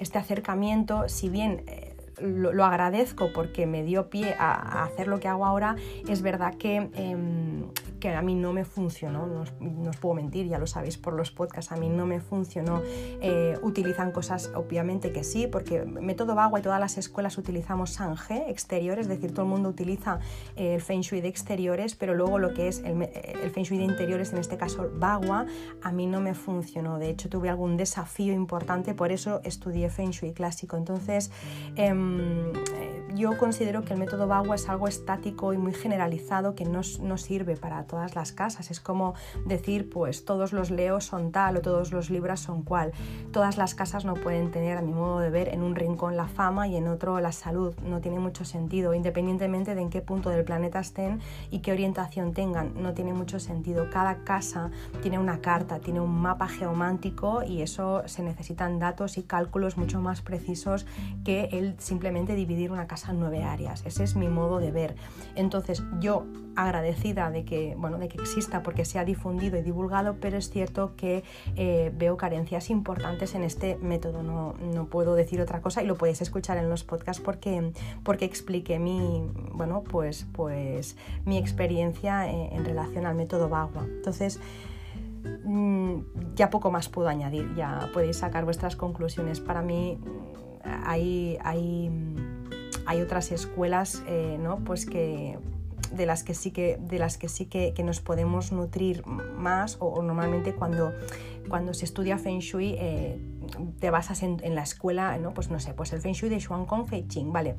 este acercamiento, si bien eh, lo, agradezco porque me dio pie a, hacer lo que hago ahora, es verdad que, em, que a mí no me funcionó, no os, puedo mentir, ya lo sabéis por los podcasts, a mí no me funcionó. Eh, utilizan cosas, obviamente que sí, porque método Bagua y todas las escuelas utilizamos Sange exteriores, es decir, todo el mundo utiliza eh, el Feng Shui de exteriores, pero luego lo que es el, el Feng Shui de interiores, en este caso Bagua, a mí no me funcionó. De hecho, tuve algún desafío importante, por eso estudié Feng Shui clásico. Entonces, em, eh, yo considero que el método Bagua es algo estático y muy generalizado que no, no, sirve para todas las casas. Es como decir, pues todos los leos son tal o todos los libras son cual. Todas las casas no pueden tener, a mi modo de ver, en un rincón la fama y en otro la salud. No tiene mucho sentido, independientemente de en qué punto del planeta estén y qué orientación tengan. No tiene mucho sentido. Cada casa tiene una carta, tiene un mapa geomántico y eso se necesitan datos y cálculos mucho más precisos que el simplemente dividir una casa en nueve áreas. Ese es mi modo de ver. Entonces, yo agradecida de que, bueno, de que exista porque se ha difundido y divulgado, pero es cierto que eh, veo carencias importantes en este método. No, no, puedo decir otra cosa y lo podéis escuchar en los podcasts porque, porque expliqué mi, bueno, pues, pues, mi experiencia en, en relación al método Bagua. Entonces, mm, ya poco más puedo añadir, ya podéis sacar vuestras conclusiones. Para mí hay, hay, hay otras escuelas eh, ¿no? pues que, de las que sí que, de las que, sí que, que nos podemos nutrir más o, normalmente cuando, cuando se estudia Feng Shui eh, te basas en, en, la escuela, ¿no? pues no sé, pues el Feng Shui de Xuan Kong Fei Ching, ¿vale?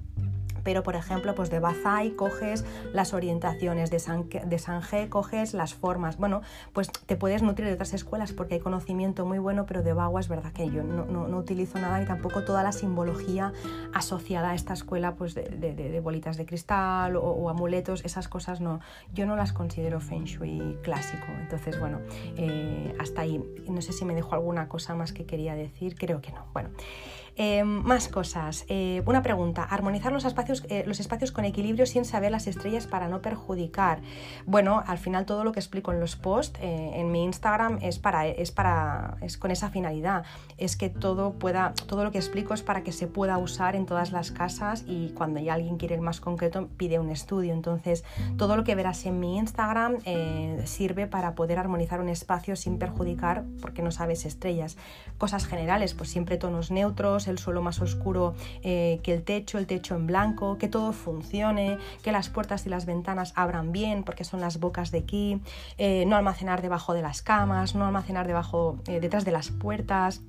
Pero por ejemplo pues de Bazai coges las orientaciones, de, San, de coges las formas, bueno, pues te puedes nutrir de otras escuelas porque hay conocimiento muy bueno, pero de Bagua es verdad que yo no, no, utilizo nada ni tampoco toda la simbología asociada a esta escuela pues de, de, bolitas de cristal o, amuletos, esas cosas no, yo no las considero Feng Shui clásico, entonces bueno, eh, hasta ahí, no sé si me dejo alguna cosa más que quería decir, creo que no, bueno. Eh, más cosas. Eh, una pregunta. Armonizar los espacios, eh, los espacios con equilibrio sin saber las estrellas para no perjudicar. Bueno, al final todo lo que explico en los posts en mi Instagram es para, es para, es con esa finalidad. Es que todo pueda, todo lo que explico es para que se pueda usar en todas las casas y cuando ya alguien quiere ir más concreto pide un estudio. Entonces, todo lo que verás en mi Instagram sirve para poder armonizar un espacio sin perjudicar porque no sabes estrellas. Cosas generales, pues siempre tonos neutros el suelo más oscuro eh, que el techo, el techo en blanco, que todo funcione, que las puertas y las ventanas abran bien porque son las bocas de aquí, eh, no almacenar debajo de las camas, no almacenar debajo, eh, detrás de las puertas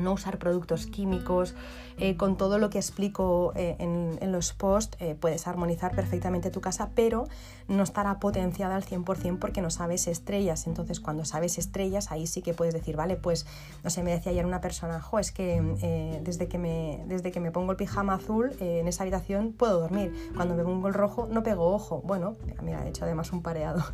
no usar productos químicos, eh, con todo lo que explico eh, en, los posts eh, puedes armonizar perfectamente tu casa, pero no estará potenciada al 100% porque no sabes estrellas. Entonces, cuando sabes estrellas, ahí sí que puedes decir, vale, pues, no sé, me decía ayer una persona, jo, es que desde, que me, desde que me pongo el pijama azul en esa habitación puedo dormir. Cuando me pongo el rojo no pego ojo. Bueno, mira, he hecho además un pareado.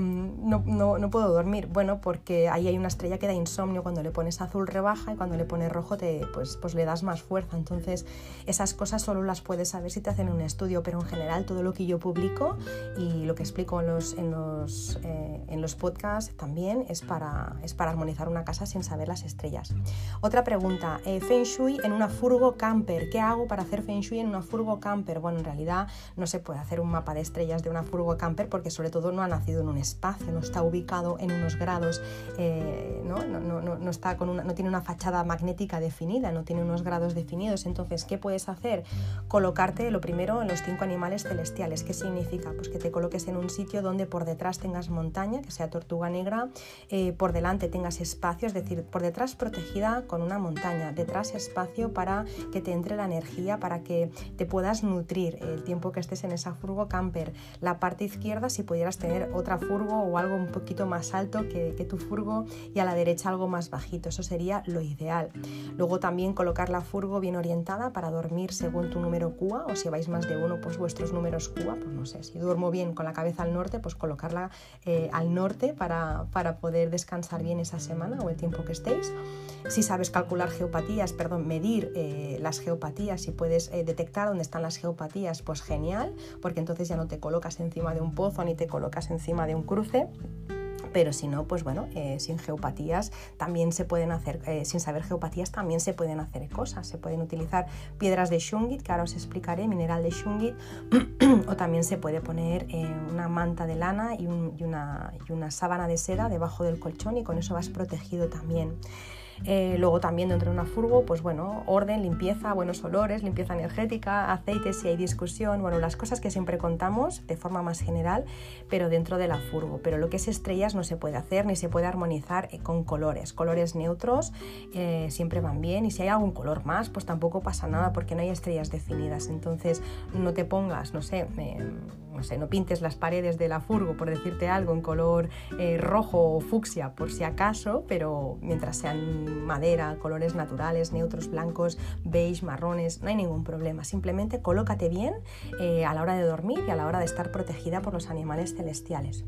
No, no, no, puedo dormir. Bueno, porque ahí hay una estrella que da insomnio. Cuando le pones azul rebaja y cuando le pones rojo te, pues, pues le das más fuerza. Entonces, esas cosas solo las puedes saber si te hacen un estudio, pero en general todo lo que yo publico y lo que explico en los, en los, eh, en los podcasts también es para, es para armonizar una casa sin saber las estrellas. Otra pregunta, eh, Feng Shui en una furgo camper. ¿Qué hago para hacer Feng Shui en una furgo camper? Bueno, en realidad no se puede hacer un mapa de estrellas de una furgo camper porque sobre todo no ha nacido en un espacio, no está ubicado en unos grados, eh, ¿no? No, no, no, está con una, no tiene una fachada magnética definida, no tiene unos grados definidos entonces, ¿qué puedes hacer? Colocarte lo primero en los cinco animales celestiales. ¿Qué significa? Pues que te coloques en un sitio donde por detrás tengas montaña, que sea tortuga negra, eh, por delante tengas espacio, es decir, por detrás protegida con una montaña, detrás espacio para que te entre la energía, para que te puedas nutrir el tiempo que estés en esa furgo camper. La parte izquierda, si pudieras tener otra furgo o algo un poquito más alto que, que tu furgo y a la derecha algo más bajito, eso sería lo ideal. Luego también colocar la furgo bien orientada para dormir según tu número CUA o si vais más de uno, pues vuestros números CUA, pues no sé, si duermo bien con la cabeza al norte, pues colocarla eh, al norte para, para, poder descansar bien esa semana o el tiempo que estéis. Si sabes calcular geopatías, perdón, medir eh, las geopatías, si puedes eh, detectar dónde están las geopatías, pues genial, porque entonces ya no te colocas encima de un pozo ni te colocas encima de un cruce pero si no, pues bueno, eh, sin geopatías también se pueden hacer, eh, sin saber geopatías también se pueden hacer cosas. Se pueden utilizar piedras de shungit, que ahora os explicaré, mineral de shungit, o también se puede poner eh, una manta de lana y, una, y una sábana de seda debajo del colchón y con eso vas protegido también. Eh, luego también dentro de una furgo, pues bueno, orden, limpieza, buenos olores, limpieza energética, aceites si hay discusión, bueno, las cosas que siempre contamos de forma más general, pero dentro de la furgo. Pero lo que es estrellas no se puede hacer ni se puede armonizar eh, con colores. Colores neutros eh, siempre van bien y si hay algún color más, pues tampoco pasa nada porque no hay estrellas definidas. Entonces no te pongas, no sé, no sé, no pintes las paredes de la furgo por decirte algo en color rojo o fucsia por si acaso, pero mientras sean madera, colores naturales, neutros, blancos, beige, marrones, no hay ningún problema. Simplemente colócate bien eh, a la hora de dormir y a la hora de estar protegida por los animales celestiales.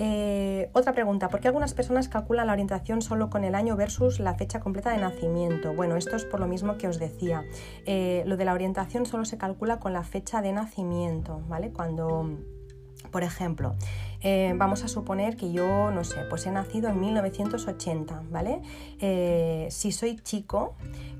Eh, otra pregunta, ¿por qué algunas personas calculan la orientación solo con el año versus la fecha completa de nacimiento? Bueno, esto es por lo mismo que os decía. Eh, lo de la orientación solo se calcula con la fecha de nacimiento, ¿vale? Cuando, por ejemplo, eh, vamos a suponer que yo, no sé, pues he nacido en 1980, ¿vale? Eh, si soy chico,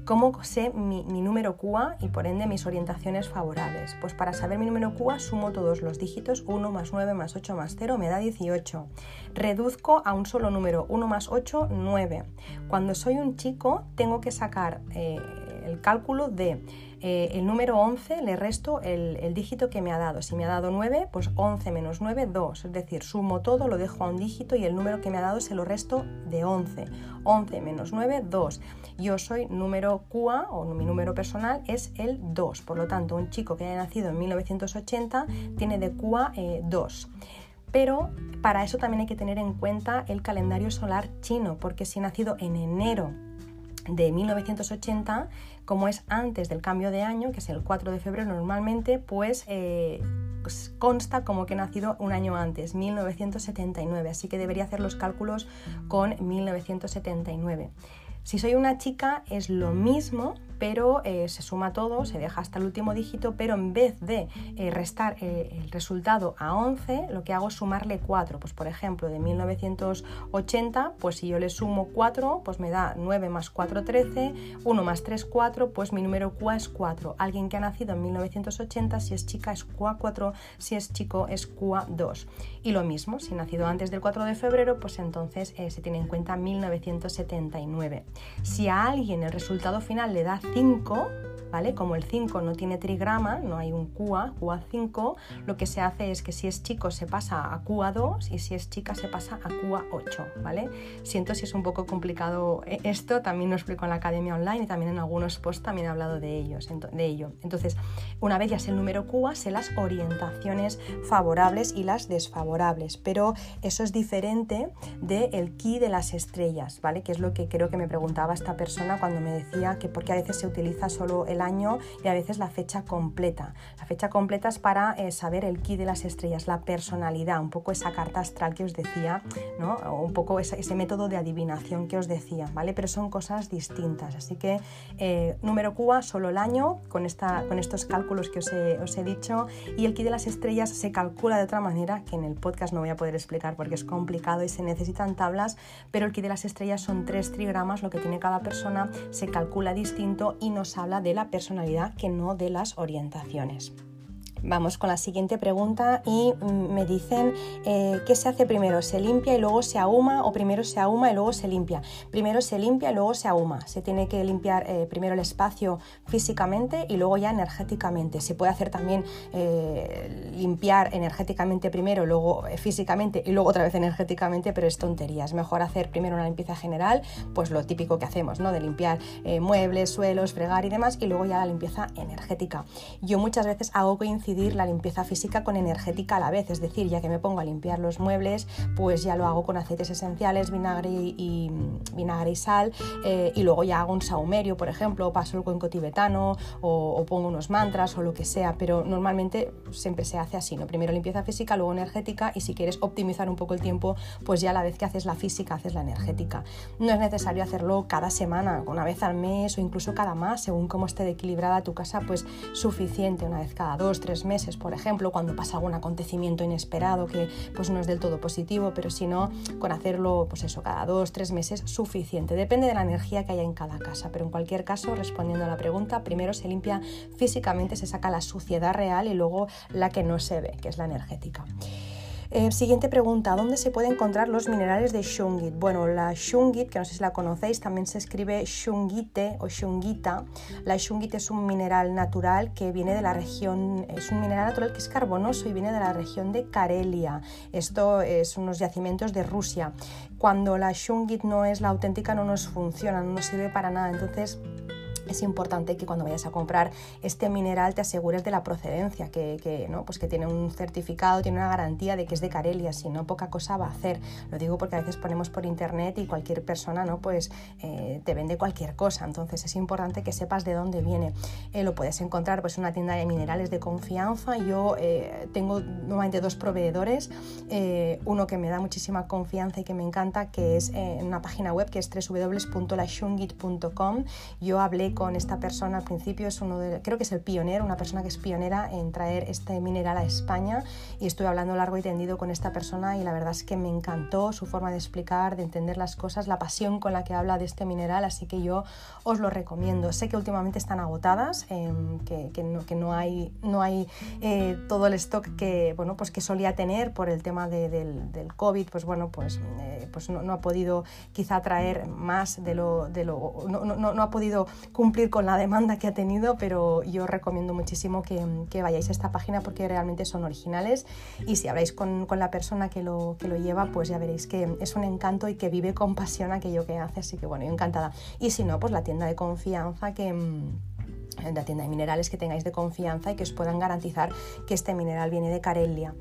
¿cómo sé mi, número QA y por ende mis orientaciones favorables? Pues para saber mi número QA sumo todos los dígitos, 1 más 9 más 8 más 0 me da 18. Reduzco a un solo número, 1 más 8, 9. Cuando soy un chico tengo que sacar eh, el cálculo de eh, el número 11 le resto el, dígito que me ha dado. Si me ha dado 9, pues 11 menos 9, 2. Es decir, sumo todo, lo dejo a un dígito y el número que me ha dado se lo resto de 11. 11 menos 9, 2. Yo soy número QA o mi número personal es el 2. Por lo tanto, un chico que haya nacido en 1980 tiene de QA 2. Eh, Pero para eso también hay que tener en cuenta el calendario solar chino, porque si he nacido en enero de 1980, como es antes del cambio de año, que es el 4 de febrero normalmente, pues, eh, pues, consta como que he nacido un año antes, 1979, así que debería hacer los cálculos con 1979. Si soy una chica es lo mismo, pero eh, se suma todo, se deja hasta el último dígito, pero en vez de eh, restar eh, el resultado a 11, lo que hago es sumarle 4. Pues por ejemplo, de 1980, pues si yo le sumo 4, pues me da 9 más 4, 13, 1 más 3, 4, pues mi número QA es 4. Alguien que ha nacido en 1980, si es chica es QA4, si es chico es QA2. Y lo mismo, si ha nacido antes del 4 de febrero, pues entonces se tiene en cuenta 1979. Si a alguien el resultado final le da 5, ¿vale? Como el 5 no tiene trigrama, no hay un QA, QA5, lo que se hace es que si es chico se pasa a QA2 y si es chica se pasa a QA8, ¿vale? Siento si es un poco complicado eh, esto, también lo explico en la academia online y también en algunos posts también he hablado de, ellos, de ello. Entonces, una vez ya sé el número QA, sé las orientaciones favorables y las desfavorables, pero eso es diferente del el key de las estrellas, ¿vale? Que es lo que creo que me preguntaba esta persona cuando me decía que porque a veces se utiliza solo el año y a veces la fecha completa. La fecha completa es para eh, saber el ki de las estrellas, la personalidad, un poco esa carta astral que os decía, ¿no? un poco ese, método de adivinación que os decía, ¿vale? Pero son cosas distintas. Así que eh, número QA, solo el año, con, esta, con estos cálculos que os he, os he dicho, y el ki de las estrellas se calcula de otra manera que en el podcast no voy a poder explicar porque es complicado y se necesitan tablas, pero el ki de las estrellas son tres trigramas, lo que tiene cada persona se calcula distinto y nos habla de la personalidad que no de las orientaciones. Vamos con la siguiente pregunta y mm, me dicen eh, qué se hace primero, se limpia y luego se ahuma o primero se ahuma y luego se limpia. Primero se limpia y luego se ahuma. Se tiene que limpiar eh, primero el espacio físicamente y luego ya energéticamente. Se puede hacer también eh, limpiar energéticamente primero, luego físicamente y luego otra vez energéticamente, pero es tontería. Es mejor hacer primero una limpieza general, pues lo típico que hacemos, ¿no? De limpiar muebles, suelos, fregar y demás, y luego ya la limpieza energética. Yo muchas veces hago la limpieza física con energética a la vez, es decir, ya que me pongo a limpiar los muebles, pues ya lo hago con aceites esenciales, vinagre y, vinagre y sal, eh, y luego ya hago un saumerio, por ejemplo, paso el cuenco tibetano o, pongo unos mantras o lo que sea, pero normalmente siempre se hace así, ¿no? Primero limpieza física, luego energética y si quieres optimizar un poco el tiempo, pues ya a la vez que haces la física, haces la energética. No es necesario hacerlo cada semana, una vez al mes o incluso cada más, según cómo esté equilibrada tu casa, pues suficiente, una vez cada dos, tres meses, por ejemplo, cuando pasa algún acontecimiento inesperado que pues no es del todo positivo, pero si no, con hacerlo, pues eso, cada dos, tres meses, suficiente. Depende de la energía que haya en cada casa, pero en cualquier caso, respondiendo a la pregunta, primero se limpia físicamente, se saca la suciedad real y luego la que no se ve, que es la energética. Eh, siguiente pregunta, ¿dónde se pueden encontrar los minerales de shungit? Bueno, la shungit, que no sé si la conocéis, también se escribe shungite o shungita. La shungit es un mineral natural que viene de la región, es un mineral natural que es carbonoso y viene de la región de Karelia. Esto es unos yacimientos de Rusia. Cuando la shungit no es la auténtica no nos funciona, no nos sirve para nada. Entonces, es importante que cuando vayas a comprar este mineral te asegures de la procedencia, que, ¿no? pues que tiene un certificado, tiene una garantía de que es de Carelia, si no poca cosa va a hacer. Lo digo porque a veces ponemos por internet y cualquier persona ¿no? pues, eh, te vende cualquier cosa, entonces es importante que sepas de dónde viene. Eh, lo puedes encontrar pues, en una tienda de minerales de confianza. Yo eh, tengo nuevamente dos proveedores, uno que me da muchísima confianza y que me encanta, que es en una página web que es www.lashungit.com. Yo hablé con esta persona al principio, es uno de, creo que es el pionero, una persona que es pionera en traer este mineral a España y estuve hablando largo y tendido con esta persona y la verdad es que me encantó su forma de explicar, de entender las cosas, la pasión con la que habla de este mineral, así que yo os lo recomiendo. Sé que últimamente están agotadas, em, que, que, no, que, no, hay, no hay eh, todo el stock que, bueno, pues que solía tener por el tema de, del, COVID, pues bueno, pues, eh, pues no, no, ha podido quizá traer más de lo, de lo no, no, no ha podido cumplir cumplir con la demanda que ha tenido, pero yo recomiendo muchísimo que, vayáis a esta página porque realmente son originales y si habláis con, con, la persona que lo, que lo lleva, pues ya veréis que es un encanto y que vive con pasión aquello que hace, así que bueno, yo encantada. Y si no, pues la tienda de confianza que la tienda de minerales que tengáis de confianza y que os puedan garantizar que este mineral viene de Carelia.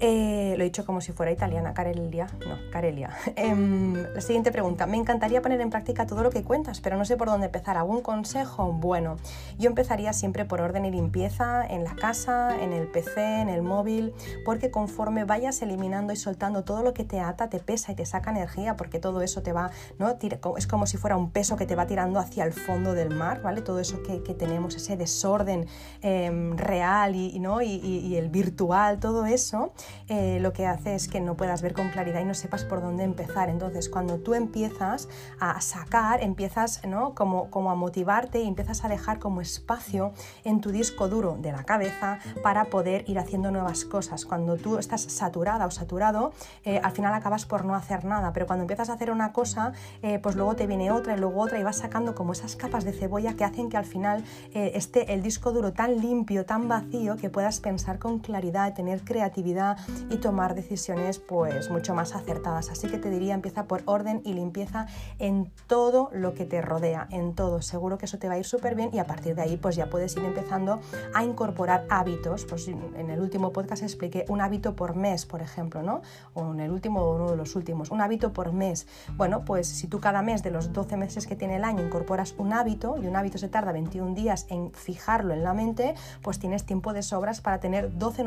Eh, lo he dicho como si fuera italiana, Carelia. No, Carelia. Em, la siguiente pregunta. Me encantaría poner en práctica todo lo que cuentas, pero no sé por dónde empezar. ¿Algún consejo? Bueno, yo empezaría siempre por orden y limpieza en la casa, en el PC, en el móvil, porque conforme vayas eliminando y soltando todo lo que te ata, te pesa y te saca energía, porque todo eso te va, ¿no? Es como si fuera un peso que te va tirando hacia el fondo del mar, ¿vale? Todo eso que, tenemos, ese desorden em, real y, ¿no? y el virtual, todo eso eh, lo que hace es que no puedas ver con claridad y no sepas por dónde empezar. Entonces, cuando tú empiezas a sacar, empiezas ¿no? como, como a motivarte y empiezas a dejar como espacio en tu disco duro de la cabeza para poder ir haciendo nuevas cosas. Cuando tú estás saturada o saturado, eh, al final acabas por no hacer nada, pero cuando empiezas a hacer una cosa, eh, pues luego te viene otra y luego otra y vas sacando como esas capas de cebolla que hacen que al final esté el disco duro tan limpio, tan vacío, que puedas pensar con claridad, tener creatividad, y tomar decisiones pues mucho más acertadas. Así que te diría empieza por orden y limpieza en todo lo que te rodea, en todo. Seguro que eso te va a ir súper bien y a partir de ahí pues ya puedes ir empezando a incorporar hábitos. Pues en el último podcast expliqué un hábito por mes, por ejemplo, ¿no? O en el último o uno de los últimos, un hábito por mes. Bueno, pues si tú cada mes de los 12 meses que tiene el año incorporas un hábito y un hábito se tarda 21 días en fijarlo en la mente, pues tienes tiempo de sobras para tener 12,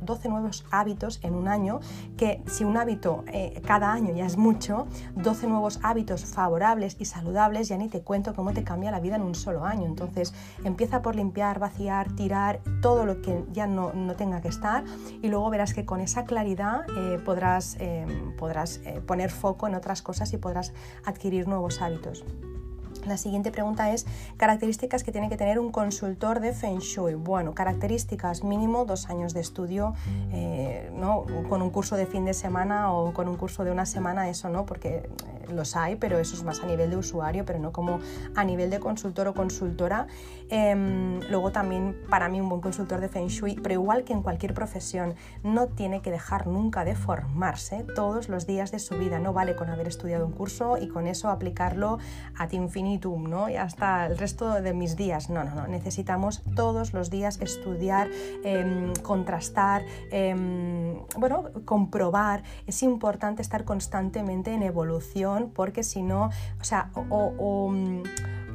12 nuevos hábitos en un año, que si un hábito eh, cada año ya es mucho, 12 nuevos hábitos favorables y saludables, ya ni te cuento cómo te cambia la vida en un solo año. Entonces empieza por limpiar, vaciar, tirar todo lo que ya no, no tenga que estar y luego verás que con esa claridad eh, podrás, eh, podrás poner foco en otras cosas y podrás adquirir nuevos hábitos. La siguiente pregunta es características que tiene que tener un consultor de Feng Shui. Bueno, características mínimo dos años de estudio, eh, ¿no? con un curso de fin de semana o con un curso de una semana, eso no, porque eh, los hay, pero eso es más a nivel de usuario, pero no como a nivel de consultor o consultora. Em, luego también para mí un buen consultor de Feng Shui, pero igual que en cualquier profesión, no tiene que dejar nunca de formarse todos los días de su vida. No vale con haber estudiado un curso y con eso aplicarlo a ti infinito ¿no? Y hasta el resto de mis días. No, no, no. Necesitamos todos los días estudiar, em, contrastar, em, bueno, comprobar. Es importante estar constantemente en evolución porque si no, o sea, o o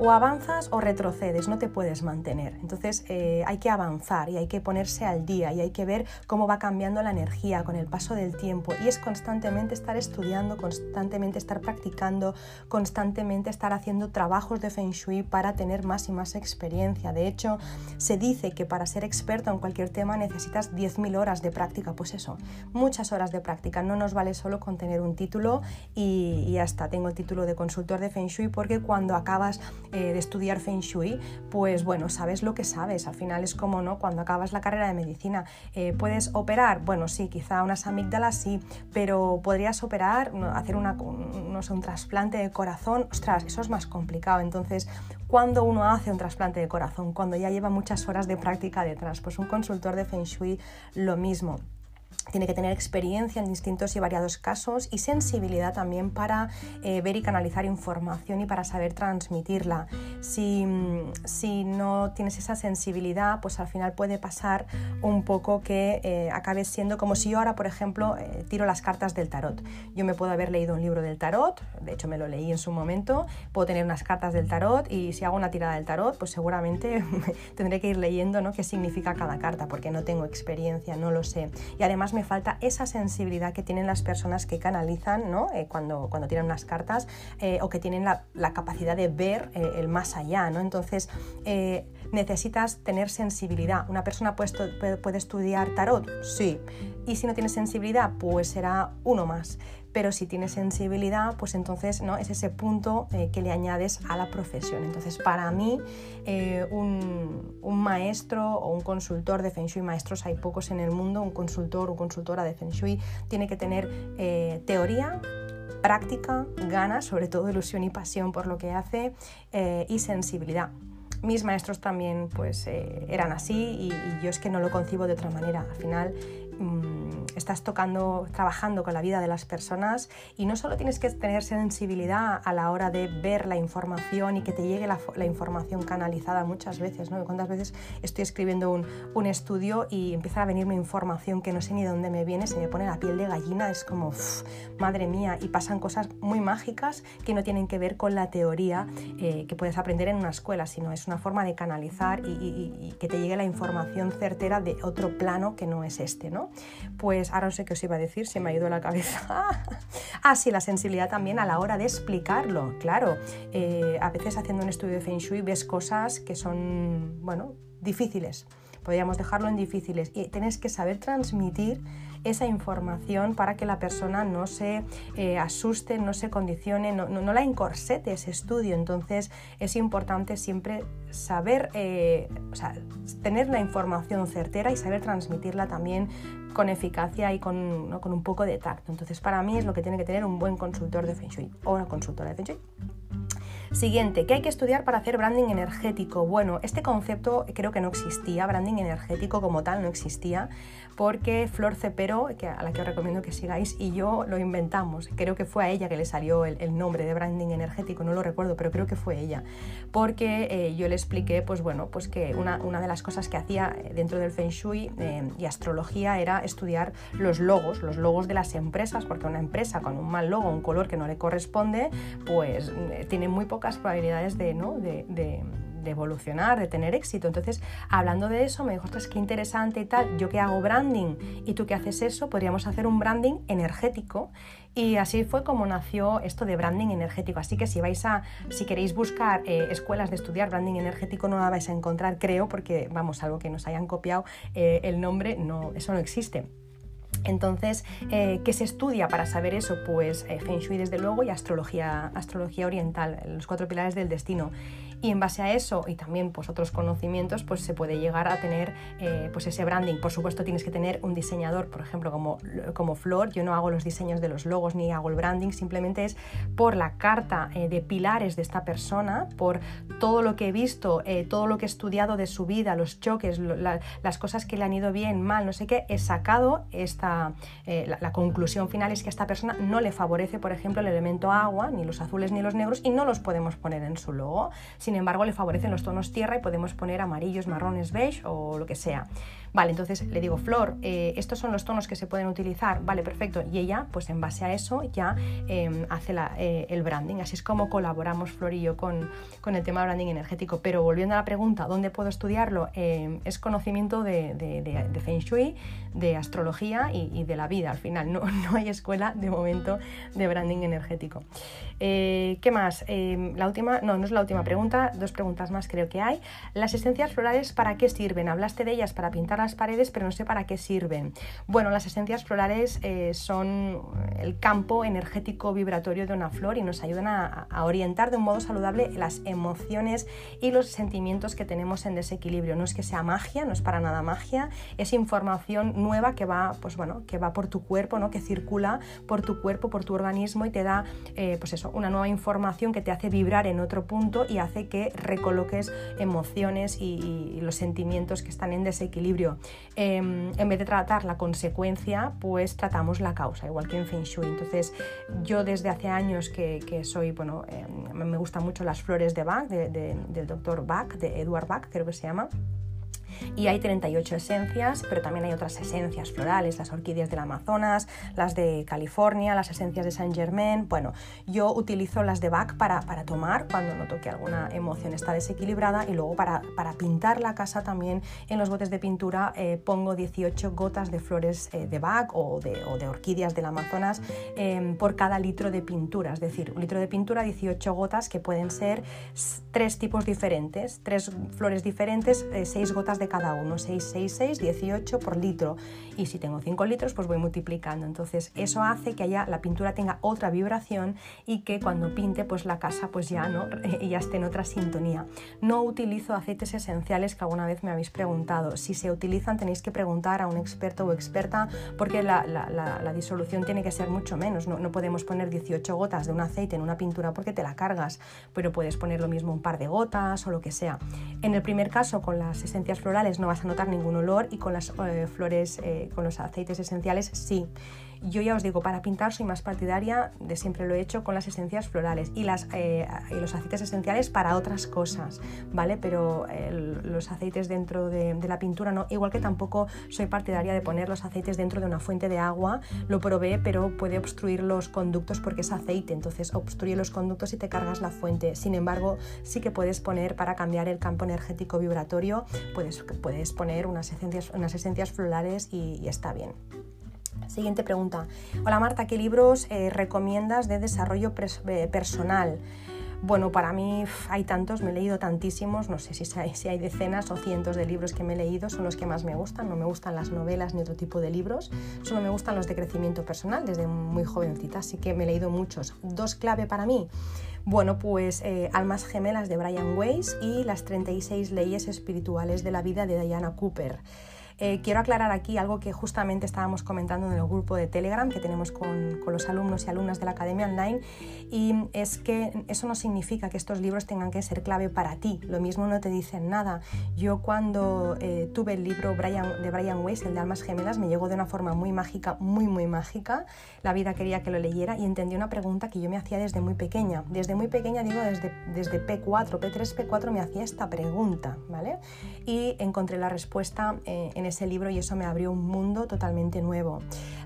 avanzas o retrocedes, no te puedes mantener. Entonces eh, hay que avanzar y hay que ponerse al día y hay que ver cómo va cambiando la energía con el paso del tiempo y es constantemente estar estudiando, constantemente estar practicando, constantemente estar haciendo trabajos de Feng Shui para tener más y más experiencia. De hecho, se dice que para ser experto en cualquier tema necesitas 10.000 horas de práctica, pues eso, muchas horas de práctica. No nos vale solo con tener un título y, y hasta tengo el título de consultor de Feng Shui porque cuando acabas eh, de estudiar Feng Shui, pues bueno, sabes lo que sabes. Al final es como, ¿no? Cuando acabas la carrera de medicina, eh, ¿puedes operar? Bueno, sí, quizá unas amígdalas sí, pero podrías operar, hacer una, no un trasplante de corazón, ostras, eso es más complicado. Entonces, cuando uno hace un trasplante de corazón? Cuando ya lleva muchas horas de práctica detrás. Pues un consultor de Feng Shui lo mismo tiene que tener experiencia en distintos y variados casos y sensibilidad también para eh, ver y canalizar información y para saber transmitirla. Si, si, no tienes esa sensibilidad, pues al final puede pasar un poco que eh, acabes siendo como si yo ahora, por ejemplo, eh, tiro las cartas del tarot. Yo me puedo haber leído un libro del tarot, de hecho me lo leí en su momento, puedo tener unas cartas del tarot y si hago una tirada del tarot, pues seguramente tendré que ir leyendo ¿no? qué significa cada carta, porque no tengo experiencia, no lo sé. Y además me falta esa sensibilidad que tienen las personas que canalizan ¿no? Eh, cuando, cuando tiran unas cartas eh, o que tienen la, capacidad de ver eh, el más allá. ¿no? Entonces, necesitas tener sensibilidad. ¿Una persona puede, puede estudiar tarot? Sí. Y si no tiene sensibilidad, pues será uno más pero si tienes sensibilidad, pues entonces ¿no? es ese punto eh, que le añades a la profesión. Entonces, para mí, eh, un, maestro o un consultor de Feng Shui, maestros hay pocos en el mundo, un consultor o consultora de Feng Shui tiene que tener eh, teoría, práctica, ganas, sobre todo ilusión y pasión por lo que hace y sensibilidad mis maestros también pues eran así y, y, yo es que no lo concibo de otra manera. Al final Mm, estás tocando, trabajando con la vida de las personas y no solo tienes que tener sensibilidad a la hora de ver la información y que te llegue la, información canalizada muchas veces, ¿no? ¿Cuántas veces estoy escribiendo un, un, estudio y empieza a venirme información que no sé ni de dónde me viene, se me pone la piel de gallina, es como, madre mía, y pasan cosas muy mágicas que no tienen que ver con la teoría eh, que puedes aprender en una escuela, sino es una forma de canalizar y, y que te llegue la información certera de otro plano que no es este, ¿no? Pues ahora no sé qué os iba a decir, se me ha ido la cabeza. ah, sí, la sensibilidad también a la hora de explicarlo, claro. Eh, a veces haciendo un estudio de Feng Shui ves cosas que son, bueno, difíciles. Podríamos dejarlo en difíciles y tienes que saber transmitir esa información para que la persona no se eh, asuste, no se condicione, no, la encorsete ese estudio. Entonces es importante siempre saber, eh, o sea, tener la información certera y saber transmitirla también con eficacia y con, con un poco de tacto. Entonces para mí es lo que tiene que tener un buen consultor de Feng o una consultora de Feng. Siguiente, ¿qué hay que estudiar para hacer branding energético? Bueno, este concepto creo que no existía, branding energético como tal no existía, porque Flor Cepero, que, a la que os recomiendo que sigáis, y yo lo inventamos. Creo que fue a ella que le salió el, nombre de branding energético, no lo recuerdo, pero creo que fue ella, porque eh, yo le expliqué, pues bueno, pues que una, de las cosas que hacía dentro del Feng Shui eh, y astrología era estudiar los logos, los logos de las empresas, porque una empresa con un mal logo, un color que no le corresponde, pues eh, tiene muy pocas probabilidades de, ¿no? de, evolucionar, de tener éxito. Entonces, hablando de eso, me dijo, ostras, qué interesante y tal, yo que hago branding y tú que haces eso, podríamos hacer un branding energético. Y así fue como nació esto de branding energético. Así que si vais a, si queréis buscar eh, escuelas de estudiar branding energético, no la vais a encontrar, creo, porque vamos, algo que nos hayan copiado eh, el nombre, no, eso no existe. Entonces, eh, ¿qué se estudia para saber eso? Pues Feng Shui desde luego y astrología, astrología oriental, los cuatro pilares del destino y en base a eso y también pues otros conocimientos pues se puede llegar a tener eh, pues ese branding. Por supuesto tienes que tener un diseñador por ejemplo como, como Flor. Yo no hago los diseños de los logos ni hago el branding simplemente es por la carta eh, de pilares de esta persona por todo lo que he visto eh, todo lo que he estudiado de su vida los choques las cosas que le han ido bien mal no sé qué he sacado esta la, conclusión final es que a esta persona no le favorece por ejemplo el elemento agua ni los azules ni los negros y no los podemos poner en su logo embargo le favorecen los tonos tierra y podemos poner amarillos, marrones, beige o lo que sea. Vale, entonces le digo, Flor, eh, estos son los tonos que se pueden utilizar, vale, perfecto. Y ella, pues en base a eso, ya em, hace eh, el branding. Así es como colaboramos Flor y yo con, el tema de branding energético. Pero volviendo a la pregunta, ¿dónde puedo estudiarlo? Em, es conocimiento de, de, Feng Shui, de astrología y, de la vida. Al final, no, no, hay escuela de momento de branding energético. Eh, ¿Qué más? Em, la última, no, no es la última pregunta, dos preguntas más creo que hay. Las esencias florales, ¿para qué sirven? Hablaste de ellas para pintar las paredes, pero no sé para qué sirven. Bueno, las esencias florales eh, son el campo energético vibratorio de una flor y nos ayudan a, orientar de un modo saludable las emociones y los sentimientos que tenemos en desequilibrio. No es que sea magia, no es para nada magia, es información nueva que va, pues bueno, que va por tu cuerpo, ¿no? que circula por tu cuerpo, por tu organismo y te da, eh, pues eso, una nueva información que te hace vibrar en otro punto y hace que recoloques emociones y los sentimientos que están en desequilibrio. Em, en vez de tratar la consecuencia, pues tratamos la causa, igual que en Feng Shui. Entonces, yo desde hace años que, soy, bueno, em, me gustan mucho las flores de Bach, del doctor Bach, de Edward Bach, creo que se llama y hay 38 esencias, pero también hay otras esencias florales, las orquídeas del Amazonas, las de California, las esencias de Saint Germain. Bueno, yo utilizo las de Bach para, para tomar cuando noto que alguna emoción está desequilibrada y luego para, para pintar la casa también en los botes de pintura eh, pongo 18 gotas de flores eh, de Bach o de, orquídeas del Amazonas em, por cada litro de pintura, es decir, un litro de pintura, 18 gotas que pueden ser tres tipos diferentes, tres flores diferentes, eh, seis gotas de cada uno, 6, 6, 6, 18 por litro. Y si tengo 5 litros, pues voy multiplicando. Entonces eso hace que haya, la pintura tenga otra vibración y que cuando pinte, pues la casa pues ya, ¿no? ya esté en otra sintonía. No utilizo aceites esenciales que alguna vez me habéis preguntado. Si se utilizan tenéis que preguntar a un experto o experta porque la, la, disolución tiene que ser mucho menos. No, no podemos poner 18 gotas de un aceite en una pintura porque te la cargas, pero puedes poner lo mismo un par de gotas o lo que sea. En el primer caso, con las esencias florales, no vas a notar ningún olor y con las eh, flores, eh, con los aceites esenciales sí. Yo ya os digo, para pintar soy más partidaria, de siempre lo he hecho, con las esencias florales y, eh, los aceites esenciales para otras cosas, ¿vale? Pero los aceites dentro de, la pintura no. Igual que tampoco soy partidaria de poner los aceites dentro de una fuente de agua, lo probé, pero puede obstruir los conductos porque es aceite, entonces obstruye los conductos y te cargas la fuente. Sin embargo, sí que puedes poner para cambiar el campo energético vibratorio, puedes, puedes poner unas esencias, unas esencias florales y está bien. Siguiente pregunta. Hola Marta, ¿qué libros eh, recomiendas de desarrollo eh, personal? Bueno, para mí hay tantos, me he leído tantísimos, no sé si hay, si hay, decenas o cientos de libros que me he leído, son los que más me gustan, no me gustan las novelas ni otro tipo de libros, solo me gustan los de crecimiento personal desde muy jovencita, así que me he leído muchos. Dos clave para mí. Bueno, pues eh, Almas Gemelas de Brian Weiss y Las 36 leyes espirituales de la vida de Diana Cooper. Eh, quiero aclarar aquí algo que justamente estábamos comentando en el grupo de Telegram que tenemos con, los alumnos y alumnas de la Academia Online y es que eso no significa que estos libros tengan que ser clave para ti, lo mismo no te dicen nada. Yo cuando eh, tuve el libro de Brian Weiss, el de Almas Gemelas, me llegó de una forma muy mágica, muy muy mágica, la vida quería que lo leyera y entendí una pregunta que yo me hacía desde muy pequeña. Desde muy pequeña, digo, desde, desde P4, P3, P4 me hacía esta pregunta, ¿vale? Y encontré la respuesta eh, en ese libro y eso me abrió un mundo totalmente nuevo.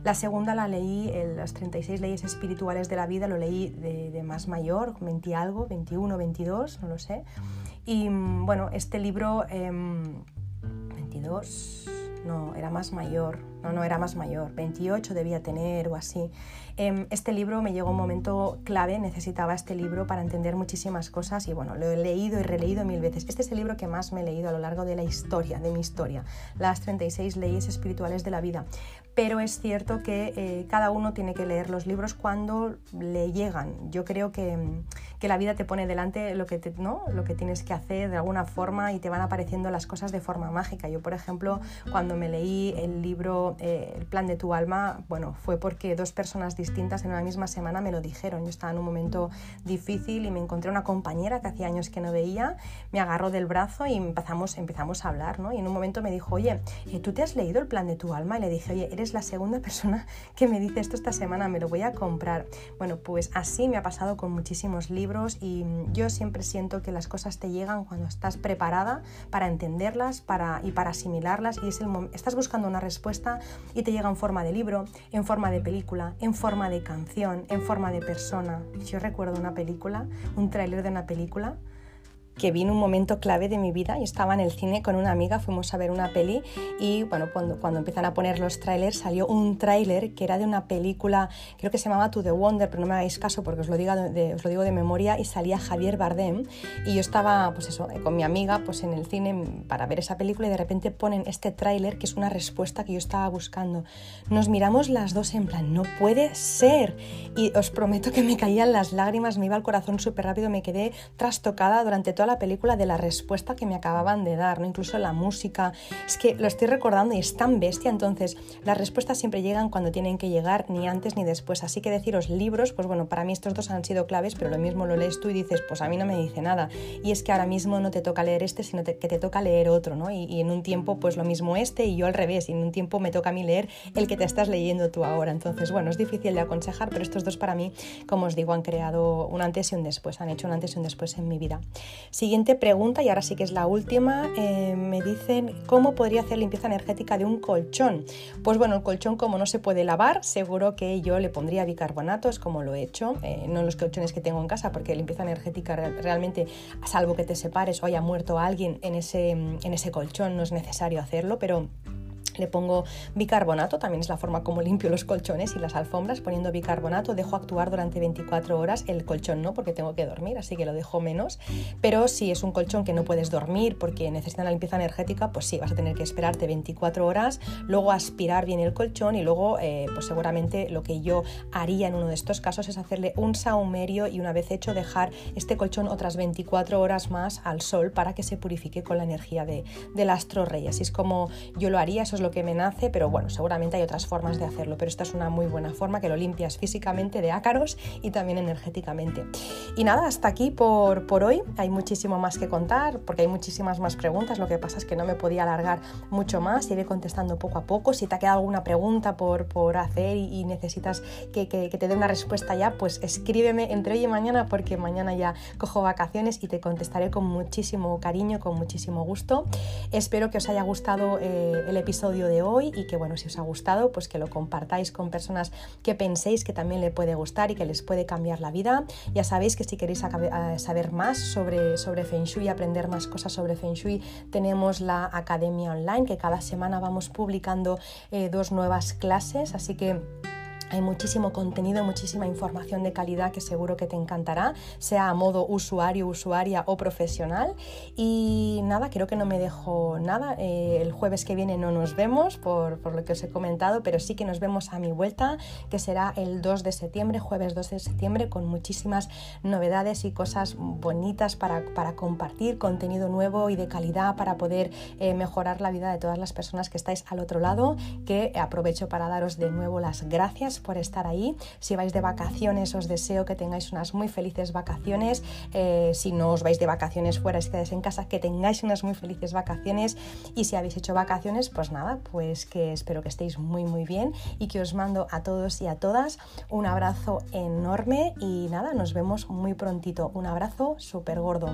La segunda la leí, Las 36 leyes espirituales de la vida, lo leí de, más mayor, 20 algo, 21, 22, no lo sé. Y mm, bueno, este libro, 22, em, no, era más mayor, no, no era más mayor, 28 debía tener o así. Em, este libro me llegó un momento clave, necesitaba este libro para entender muchísimas cosas y bueno, lo he leído y releído mil veces. Este es el libro que más me he leído a lo largo de la historia, de mi historia, las 36 leyes espirituales de la vida. Pero es cierto que eh, cada uno tiene que leer los libros cuando le llegan. Yo creo que, que la vida te pone delante lo que, ¿no? lo que tienes que hacer de alguna forma y te van apareciendo las cosas de forma mágica. Yo, por ejemplo, cuando me leí el libro eh, El plan de tu alma, bueno, fue porque dos personas distintas en una misma semana me lo dijeron. Yo estaba en un momento difícil y me encontré una compañera que hacía años que no veía, me agarró del brazo y empezamos, empezamos a hablar, ¿no? Y en un momento me dijo, oye, ¿tú te has leído el plan de tu alma? Y le dije, oye, eres la segunda persona que me dice esto esta semana, me lo voy a comprar. Bueno, pues así me ha pasado con muchísimos libros y yo siempre siento que las cosas te llegan cuando estás preparada para entenderlas para, y para asimilarlas y es el estás buscando una respuesta y te llega en forma de libro, en forma de película, en forma de canción, en forma de persona. Yo recuerdo una película, un tráiler de una película que vi en un momento clave de mi vida. Yo estaba en el cine con una amiga, fuimos a ver una peli y bueno, cuando, cuando empiezan a poner los trailers salió un tráiler que era de una película, creo que se llamaba To The Wonder, pero no me hagáis caso porque os lo, digo de, os lo digo de memoria y salía Javier Bardem y yo estaba pues eso, con mi amiga pues en el cine para ver esa película y de repente ponen este tráiler que es una respuesta que yo estaba buscando. Nos miramos las dos en plan, no puede ser y os prometo que me caían las lágrimas, me iba el corazón súper rápido, me quedé trastocada durante toda la película de la respuesta que me acababan de dar, ¿no? incluso la música. Es que lo estoy recordando y es tan bestia, entonces las respuestas siempre llegan cuando tienen que llegar, ni antes ni después. Así que deciros libros, pues bueno, para mí estos dos han sido claves, pero lo mismo lo lees tú y dices, pues a mí no me dice nada. Y es que ahora mismo no te toca leer este, sino que te toca leer otro, ¿no? Y, y, en un tiempo, pues lo mismo este y yo al revés, y en un tiempo me toca a mí leer el que te estás leyendo tú ahora. Entonces, bueno, es difícil de aconsejar, pero estos dos para mí, como os digo, han creado un antes y un después, han hecho un antes y un después en mi vida. Siguiente pregunta, y ahora sí que es la última, eh, me dicen cómo podría hacer limpieza energética de un colchón. Pues bueno, el colchón como no se puede lavar, seguro que yo le pondría bicarbonato, es como lo he hecho, eh, no los colchones que tengo en casa, porque limpieza energética realmente, salvo que te separes o haya muerto alguien en ese, en ese colchón, no es necesario hacerlo, pero le pongo bicarbonato, también es la forma como limpio los colchones y las alfombras, poniendo bicarbonato, dejo actuar durante 24 horas, el colchón no, porque tengo que dormir, así que lo dejo menos, pero si es un colchón que no puedes dormir porque necesita una limpieza energética, pues sí, vas a tener que esperarte 24 horas, luego aspirar bien el colchón y luego, eh, pues seguramente lo que yo haría en uno de estos casos es hacerle un saumerio y una vez hecho dejar este colchón otras 24 horas más al sol para que se purifique con la energía de, del astro rey, así es como yo lo haría, eso es lo que me nace, pero bueno, seguramente hay otras formas de hacerlo, pero esta es una muy buena forma que lo limpias físicamente de ácaros y también energéticamente. Y nada, hasta aquí por, por hoy. Hay muchísimo más que contar porque hay muchísimas más preguntas, lo que pasa es que no me podía alargar mucho más, iré contestando poco a poco. Si te ha quedado alguna pregunta por, por hacer y, necesitas que, que, te dé una respuesta ya, pues escríbeme entre hoy y mañana porque mañana ya cojo vacaciones y te contestaré con muchísimo cariño, con muchísimo gusto. Espero que os haya gustado eh, el episodio de hoy y que bueno, si os ha gustado, pues que lo compartáis con personas que penséis que también le puede gustar y que les puede cambiar la vida. Ya sabéis que si queréis saber más sobre, sobre Feng Shui, aprender más cosas sobre Feng Shui, tenemos la academia online que cada semana vamos publicando eh, dos nuevas clases, así que hay muchísimo contenido, muchísima información de calidad que seguro que te encantará, sea a modo usuario, usuaria o profesional. Y nada, creo que no me dejo nada. Eh, el jueves que viene no nos vemos por, lo que os he comentado, pero sí que nos vemos a mi vuelta, que será el 2 de septiembre, jueves 2 de septiembre, con muchísimas novedades y cosas bonitas para, para compartir, contenido nuevo y de calidad para poder eh, mejorar la vida de todas las personas que estáis al otro lado, que aprovecho para daros de nuevo las gracias por estar ahí. Si vais de vacaciones, os deseo que tengáis unas muy felices vacaciones. Eh, si no os vais de vacaciones fuera, si quedáis en casa, que tengáis unas muy felices vacaciones. Y si habéis hecho vacaciones, pues nada, pues que espero que estéis muy, muy bien y que os mando a todos y a todas un abrazo enorme y nada, nos vemos muy prontito. Un abrazo súper gordo.